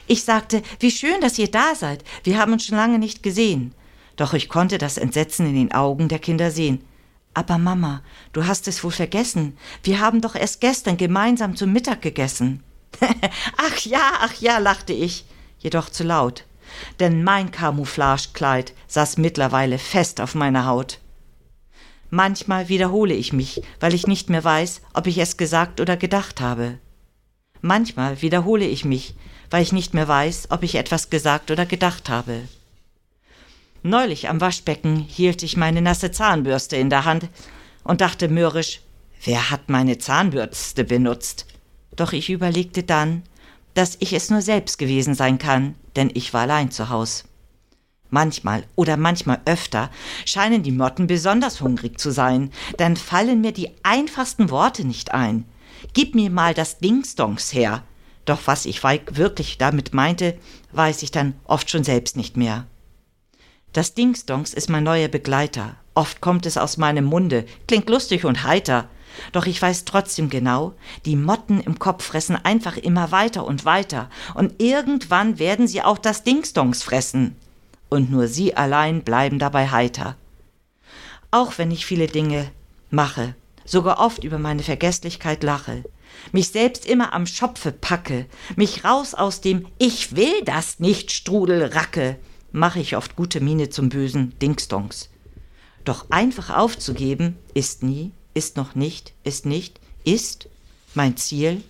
Ich sagte, wie schön, dass ihr da seid. Wir haben uns schon lange nicht gesehen. Doch ich konnte das Entsetzen in den Augen der Kinder sehen. Aber Mama, du hast es wohl vergessen. Wir haben doch erst gestern gemeinsam zum Mittag gegessen. [laughs] ach ja, ach ja, lachte ich, jedoch zu laut, denn mein Camouflagekleid saß mittlerweile fest auf meiner Haut. Manchmal wiederhole ich mich, weil ich nicht mehr weiß, ob ich es gesagt oder gedacht habe. Manchmal wiederhole ich mich, weil ich nicht mehr weiß, ob ich etwas gesagt oder gedacht habe. Neulich am Waschbecken hielt ich meine nasse Zahnbürste in der Hand und dachte mürrisch, wer hat meine Zahnbürste benutzt? Doch ich überlegte dann, dass ich es nur selbst gewesen sein kann, denn ich war allein zu Haus. Manchmal oder manchmal öfter scheinen die Motten besonders hungrig zu sein, dann fallen mir die einfachsten Worte nicht ein. Gib mir mal das Dingsdongs her, doch was ich wirklich damit meinte, weiß ich dann oft schon selbst nicht mehr. Das Dingsdongs ist mein neuer Begleiter. Oft kommt es aus meinem Munde, klingt lustig und heiter. Doch ich weiß trotzdem genau, die Motten im Kopf fressen einfach immer weiter und weiter, und irgendwann werden sie auch das Dingsdongs fressen. Und nur sie allein bleiben dabei heiter. Auch wenn ich viele Dinge mache, sogar oft über meine Vergesslichkeit lache, mich selbst immer am Schopfe packe, mich raus aus dem Ich will das nicht Strudel racke, mache ich oft gute Miene zum bösen Dingsdongs. Doch einfach aufzugeben ist nie, ist noch nicht, ist nicht, ist mein Ziel.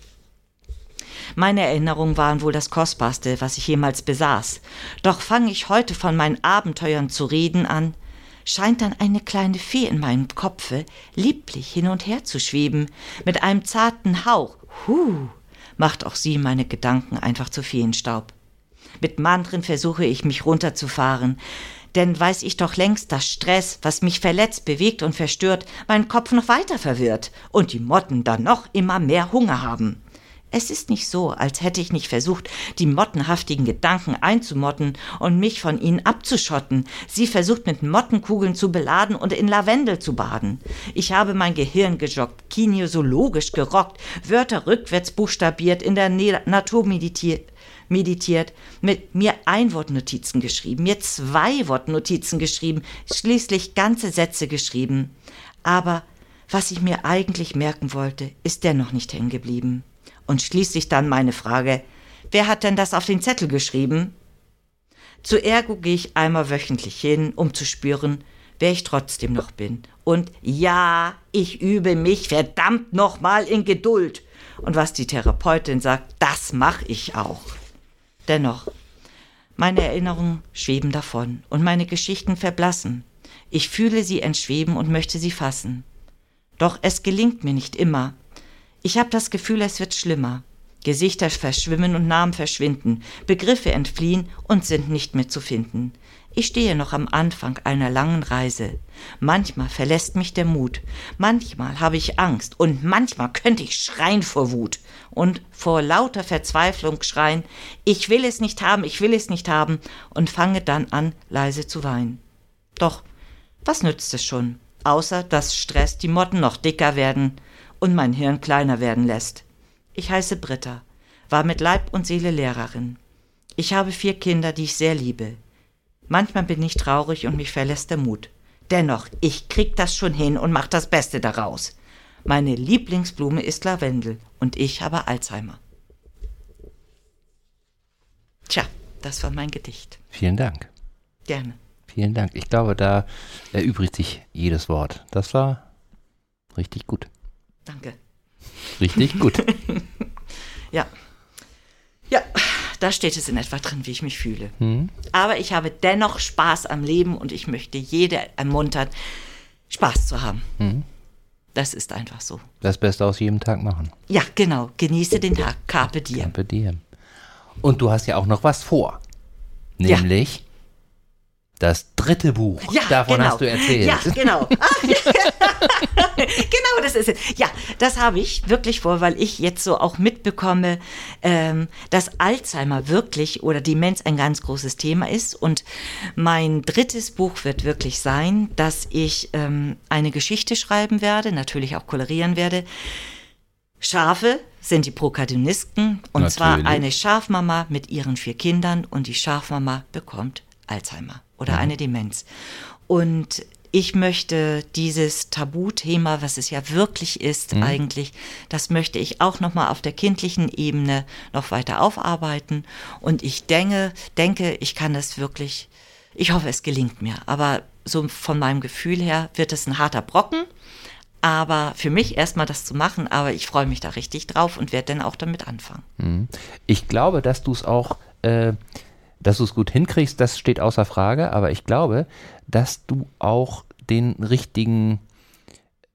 Meine Erinnerungen waren wohl das Kostbarste, was ich jemals besaß. Doch fange ich heute von meinen Abenteuern zu reden an, scheint dann eine kleine Fee in meinem Kopfe lieblich hin und her zu schweben, mit einem zarten Hauch. Huh, macht auch sie meine Gedanken einfach zu Feenstaub. Mit Mantren versuche ich mich runterzufahren, denn weiß ich doch längst, dass Stress, was mich verletzt, bewegt und verstört, meinen Kopf noch weiter verwirrt und die Motten dann noch immer mehr Hunger haben. Es ist nicht so, als hätte ich nicht versucht, die mottenhaftigen Gedanken einzumotten und mich von ihnen abzuschotten, sie versucht mit Mottenkugeln zu beladen und in Lavendel zu baden. Ich habe mein Gehirn gejoggt, kinesiologisch gerockt, Wörter rückwärts buchstabiert, in der Natur meditiert, meditiert, mit mir Einwortnotizen geschrieben, mir zwei Wortnotizen geschrieben, schließlich ganze Sätze geschrieben. Aber was ich mir eigentlich merken wollte, ist dennoch nicht hängen geblieben. Und schließlich dann meine Frage, wer hat denn das auf den Zettel geschrieben? Zu Ergo gehe ich einmal wöchentlich hin, um zu spüren, wer ich trotzdem noch bin. Und ja, ich übe mich verdammt nochmal in Geduld. Und was die Therapeutin sagt, das mache ich auch. Dennoch, meine Erinnerungen schweben davon und meine Geschichten verblassen. Ich fühle sie entschweben und möchte sie fassen. Doch es gelingt mir nicht immer. Ich habe das Gefühl, es wird schlimmer. Gesichter verschwimmen und Namen verschwinden, Begriffe entfliehen und sind nicht mehr zu finden. Ich stehe noch am Anfang einer langen Reise. Manchmal verlässt mich der Mut, manchmal habe ich Angst und manchmal könnte ich schreien vor Wut und vor lauter Verzweiflung schreien, ich will es nicht haben, ich will es nicht haben und fange dann an, leise zu weinen. Doch, was nützt es schon, außer dass Stress die Motten noch dicker werden und mein Hirn kleiner werden lässt. Ich heiße Britta, war mit Leib und Seele Lehrerin. Ich habe vier Kinder, die ich sehr liebe. Manchmal bin ich traurig und mich verlässt der Mut. Dennoch, ich krieg das schon hin und mach das Beste daraus. Meine Lieblingsblume ist Lavendel und ich habe Alzheimer. Tja, das war mein Gedicht. Vielen Dank. Gerne. Vielen Dank. Ich glaube, da erübrigt sich jedes Wort. Das war richtig gut. Danke. Richtig gut. [laughs] ja. Ja, da steht es in etwa drin, wie ich mich fühle. Mhm. Aber ich habe dennoch Spaß am Leben und ich möchte jede ermuntern, Spaß zu haben. Mhm. Das ist einfach so. Das Beste aus jedem Tag machen. Ja, genau. Genieße den Tag. Carpe diem. Carpe diem. Und du hast ja auch noch was vor. Nämlich das dritte Buch. Ja, Davon genau. hast du erzählt. Ja, genau. [laughs] [laughs] genau, das ist es. Ja, das habe ich wirklich vor, weil ich jetzt so auch mitbekomme, ähm, dass Alzheimer wirklich oder Demenz ein ganz großes Thema ist. Und mein drittes Buch wird wirklich sein, dass ich ähm, eine Geschichte schreiben werde, natürlich auch kolorieren werde. Schafe sind die Protagonisten und natürlich. zwar eine Schafmama mit ihren vier Kindern und die Schafmama bekommt Alzheimer oder mhm. eine Demenz. Und ich möchte dieses Tabuthema, was es ja wirklich ist, mhm. eigentlich, das möchte ich auch nochmal auf der kindlichen Ebene noch weiter aufarbeiten. Und ich denke, denke, ich kann das wirklich, ich hoffe, es gelingt mir. Aber so von meinem Gefühl her wird es ein harter Brocken. Aber für mich erstmal das zu machen, aber ich freue mich da richtig drauf und werde dann auch damit anfangen. Mhm. Ich glaube, dass du es auch äh, dass du es gut hinkriegst, das steht außer Frage, aber ich glaube, dass du auch den richtigen,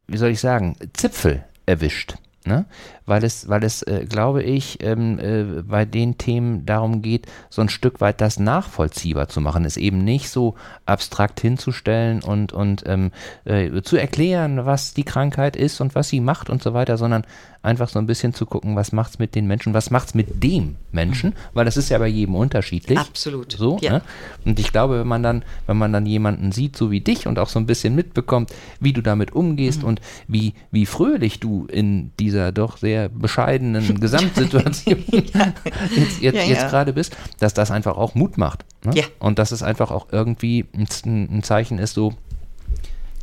wie soll ich sagen, Zipfel erwischt. Ne? Weil es, weil es, äh, glaube ich, ähm, äh, bei den Themen darum geht, so ein Stück weit das nachvollziehbar zu machen, es eben nicht so abstrakt hinzustellen und, und ähm, äh, zu erklären, was die Krankheit ist und was sie macht und so weiter, sondern einfach so ein bisschen zu gucken, was macht's mit den Menschen, was macht's mit dem Menschen, mhm. weil das ist ja bei jedem unterschiedlich. Absolut. So, ja. Ne? Und ich glaube, wenn man dann, wenn man dann jemanden sieht, so wie dich und auch so ein bisschen mitbekommt, wie du damit umgehst mhm. und wie, wie fröhlich du in die dieser doch sehr bescheidenen [laughs] Gesamtsituation [laughs] ja. jetzt, jetzt, ja, jetzt gerade bist, dass das einfach auch Mut macht. Ne? Ja. Und dass es einfach auch irgendwie ein, ein Zeichen ist, so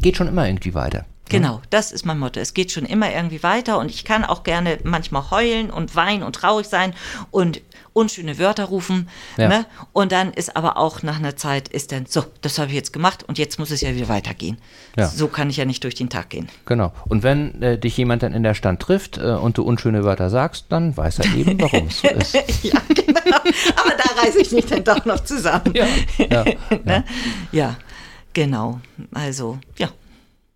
geht schon immer irgendwie weiter. Genau, das ist mein Motto. Es geht schon immer irgendwie weiter und ich kann auch gerne manchmal heulen und weinen und traurig sein und unschöne Wörter rufen. Ja. Ne? Und dann ist aber auch nach einer Zeit ist dann, so, das habe ich jetzt gemacht und jetzt muss es ja wieder weitergehen. Ja. So kann ich ja nicht durch den Tag gehen. Genau. Und wenn äh, dich jemand dann in der Stand trifft äh, und du unschöne Wörter sagst, dann weiß er eben, [laughs] warum es so ist. ja, genau. Aber da reiße ich mich dann doch noch zusammen. Ja, ja, [laughs] ne? ja genau. Also, ja.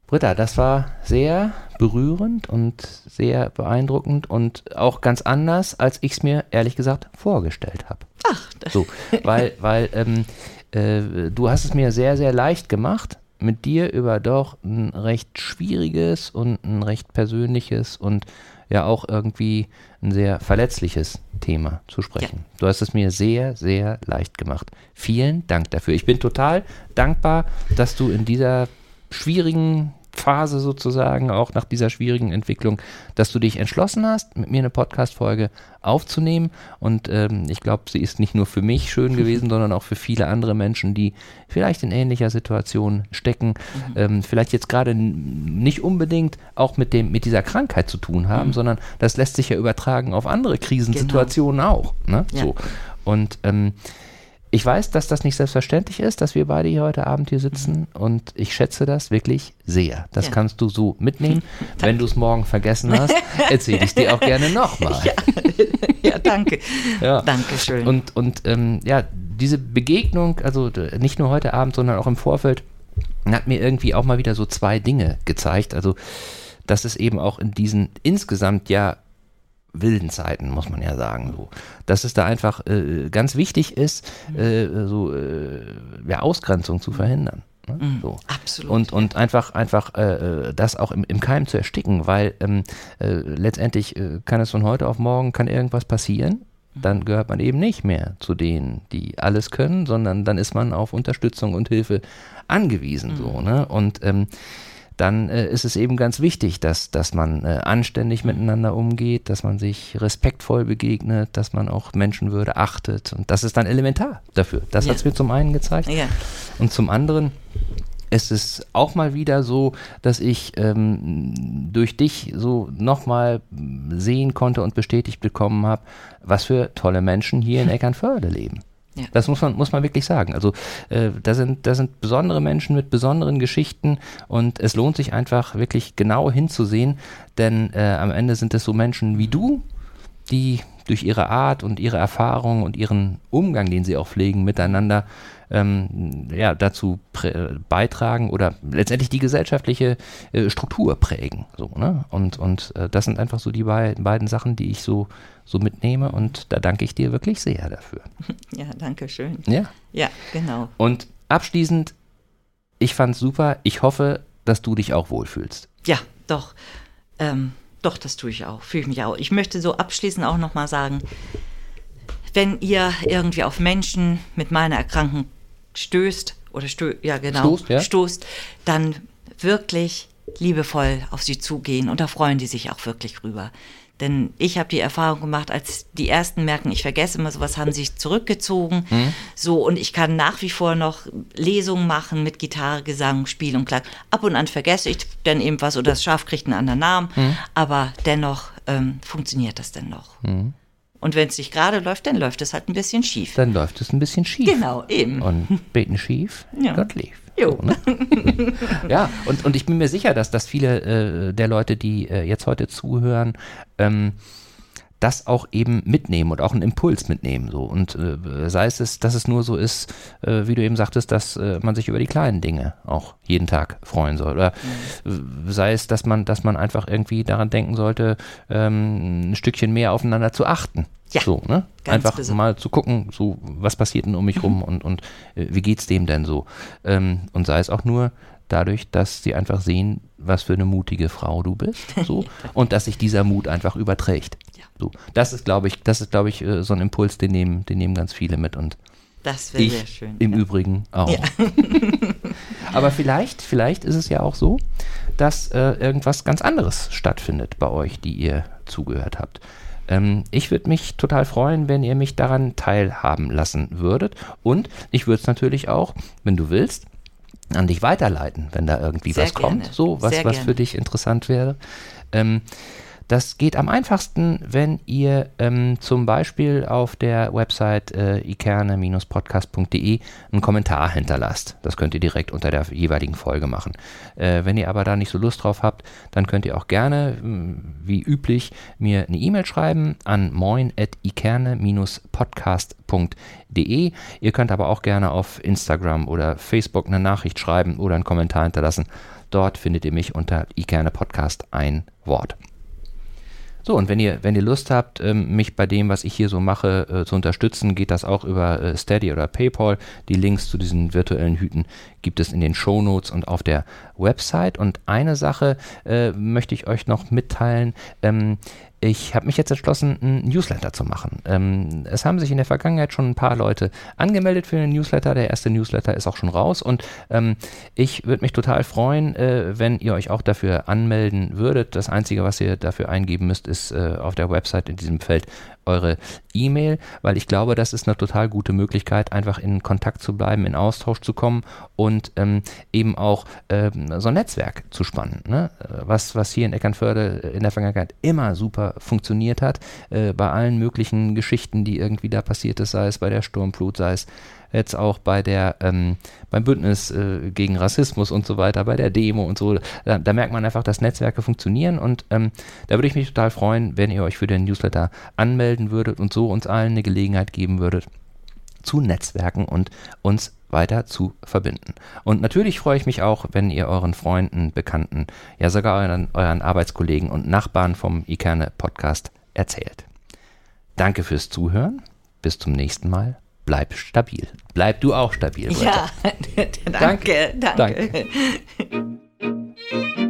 Britta, das war sehr berührend und sehr beeindruckend und auch ganz anders, als ich es mir ehrlich gesagt vorgestellt habe. Ach, so, weil, [laughs] weil ähm, äh, du hast es mir sehr, sehr leicht gemacht, mit dir über doch ein recht schwieriges und ein recht persönliches und ja auch irgendwie ein sehr verletzliches Thema zu sprechen. Ja. Du hast es mir sehr, sehr leicht gemacht. Vielen Dank dafür. Ich bin total dankbar, dass du in dieser schwierigen Phase sozusagen, auch nach dieser schwierigen Entwicklung, dass du dich entschlossen hast, mit mir eine Podcast-Folge aufzunehmen. Und ähm, ich glaube, sie ist nicht nur für mich schön gewesen, [laughs] sondern auch für viele andere Menschen, die vielleicht in ähnlicher Situation stecken, mhm. ähm, vielleicht jetzt gerade nicht unbedingt auch mit, dem, mit dieser Krankheit zu tun haben, mhm. sondern das lässt sich ja übertragen auf andere Krisensituationen genau. auch. Ne? Ja. So. Und ähm, ich weiß, dass das nicht selbstverständlich ist, dass wir beide hier heute Abend hier sitzen mhm. und ich schätze das wirklich sehr. Das ja. kannst du so mitnehmen. [laughs] Wenn du es morgen vergessen hast, erzähle ich dir auch gerne nochmal. [laughs] Ja. [laughs] ja, danke. Ja. Dankeschön. Und, und ähm, ja, diese Begegnung, also nicht nur heute Abend, sondern auch im Vorfeld, hat mir irgendwie auch mal wieder so zwei Dinge gezeigt. Also, dass es eben auch in diesen insgesamt ja wilden Zeiten, muss man ja sagen. So. Dass es da einfach äh, ganz wichtig ist, äh, so äh, ja, Ausgrenzung zu verhindern. Ne? Mhm, so. Absolut. Und, und einfach, einfach äh, äh, das auch im, im Keim zu ersticken, weil ähm, äh, letztendlich kann es von heute auf morgen kann irgendwas passieren. Mhm. Dann gehört man eben nicht mehr zu denen, die alles können, sondern dann ist man auf Unterstützung und Hilfe angewiesen. Mhm. So, ne? Und ähm, dann äh, ist es eben ganz wichtig, dass, dass man äh, anständig miteinander umgeht, dass man sich respektvoll begegnet, dass man auch Menschenwürde achtet. Und das ist dann elementar dafür. Das ja. hat es mir zum einen gezeigt. Ja. Und zum anderen ist es auch mal wieder so, dass ich ähm, durch dich so nochmal sehen konnte und bestätigt bekommen habe, was für tolle Menschen hier in Eckernförde leben. Ja. Das muss man, muss man wirklich sagen. Also äh, da, sind, da sind besondere Menschen mit besonderen Geschichten und es lohnt sich einfach wirklich genau hinzusehen, denn äh, am Ende sind es so Menschen wie du, die durch ihre Art und ihre Erfahrung und ihren Umgang, den sie auch pflegen, miteinander ähm, ja, dazu beitragen oder letztendlich die gesellschaftliche äh, Struktur prägen. So, ne? Und, und äh, das sind einfach so die be beiden Sachen, die ich so, so mitnehme und da danke ich dir wirklich sehr dafür. [laughs] Ja, danke schön. Ja. Ja, genau. Und abschließend, ich fand es super. Ich hoffe, dass du dich auch wohlfühlst. Ja, doch. Ähm, doch, das tue ich auch. Fühle mich auch. Ich möchte so abschließend auch nochmal sagen, wenn ihr irgendwie auf Menschen mit meiner Erkrankung stößt oder stö ja genau stoßt, ja? stoßt, dann wirklich liebevoll auf sie zugehen und da freuen die sich auch wirklich rüber. Denn ich habe die Erfahrung gemacht, als die ersten merken, ich vergesse immer sowas, haben sich zurückgezogen. Mhm. So, und ich kann nach wie vor noch Lesungen machen mit Gitarre, Gesang, Spiel und Klang. Ab und an vergesse ich dann eben was oder das Schaf kriegt einen anderen Namen, mhm. aber dennoch ähm, funktioniert das denn noch. Mhm. Und wenn es nicht gerade läuft, dann läuft es halt ein bisschen schief. Dann läuft es ein bisschen schief. Genau, eben. Und beten schief, [laughs] ja. Gott lief. Jo. So, ne? ja, und, und ich bin mir sicher, dass, dass viele äh, der Leute, die äh, jetzt heute zuhören, ähm, das auch eben mitnehmen und auch einen Impuls mitnehmen. So. Und äh, sei es, dass es nur so ist, äh, wie du eben sagtest, dass äh, man sich über die kleinen Dinge auch jeden Tag freuen soll. Oder mhm. sei es, dass man, dass man einfach irgendwie daran denken sollte, ähm, ein Stückchen mehr aufeinander zu achten. Ja, so, ne? Einfach besonders. mal zu gucken, so, was passiert denn um mich mhm. rum und, und äh, wie geht's dem denn so? Ähm, und sei es auch nur dadurch, dass sie einfach sehen, was für eine mutige Frau du bist, [laughs] so, und dass sich dieser Mut einfach überträgt. Ja. So. Das ist, glaube ich, das ist, glaube ich, äh, so ein Impuls, den nehmen, den nehmen ganz viele mit und das wäre sehr schön. Im ja. Übrigen auch. Ja. [laughs] Aber vielleicht, vielleicht ist es ja auch so, dass äh, irgendwas ganz anderes stattfindet bei euch, die ihr zugehört habt. Ähm, ich würde mich total freuen, wenn ihr mich daran teilhaben lassen würdet. Und ich würde es natürlich auch, wenn du willst, an dich weiterleiten, wenn da irgendwie Sehr was gerne. kommt, so was, was für dich interessant wäre. Ähm, das geht am einfachsten, wenn ihr ähm, zum Beispiel auf der Website äh, ikerne-podcast.de einen Kommentar hinterlasst. Das könnt ihr direkt unter der jeweiligen Folge machen. Äh, wenn ihr aber da nicht so Lust drauf habt, dann könnt ihr auch gerne, hm, wie üblich, mir eine E-Mail schreiben an moin.ikerne-podcast.de. Ihr könnt aber auch gerne auf Instagram oder Facebook eine Nachricht schreiben oder einen Kommentar hinterlassen. Dort findet ihr mich unter ikerne Podcast ein Wort. So, und wenn ihr, wenn ihr Lust habt, ähm, mich bei dem, was ich hier so mache, äh, zu unterstützen, geht das auch über äh, Steady oder PayPal. Die Links zu diesen virtuellen Hüten gibt es in den Show Notes und auf der Website. Und eine Sache äh, möchte ich euch noch mitteilen. Ähm, ich habe mich jetzt entschlossen, einen Newsletter zu machen. Ähm, es haben sich in der Vergangenheit schon ein paar Leute angemeldet für einen Newsletter. Der erste Newsletter ist auch schon raus und ähm, ich würde mich total freuen, äh, wenn ihr euch auch dafür anmelden würdet. Das Einzige, was ihr dafür eingeben müsst, ist äh, auf der Website in diesem Feld eure E-Mail, weil ich glaube, das ist eine total gute Möglichkeit, einfach in Kontakt zu bleiben, in Austausch zu kommen und ähm, eben auch ähm, so ein Netzwerk zu spannen. Ne? Was, was hier in Eckernförde in der Vergangenheit immer funktioniert hat, äh, bei allen möglichen Geschichten, die irgendwie da passiert ist, sei es bei der Sturmflut, sei es jetzt auch bei der, ähm, beim Bündnis äh, gegen Rassismus und so weiter, bei der Demo und so, da, da merkt man einfach, dass Netzwerke funktionieren und ähm, da würde ich mich total freuen, wenn ihr euch für den Newsletter anmelden würdet und so uns allen eine Gelegenheit geben würdet, zu Netzwerken und uns weiter zu verbinden. Und natürlich freue ich mich auch, wenn ihr euren Freunden, Bekannten, ja sogar euren, euren Arbeitskollegen und Nachbarn vom Ikerne Podcast erzählt. Danke fürs Zuhören. Bis zum nächsten Mal bleib stabil. Bleib du auch stabil. Britta. Ja, [laughs] danke, danke. danke. [laughs]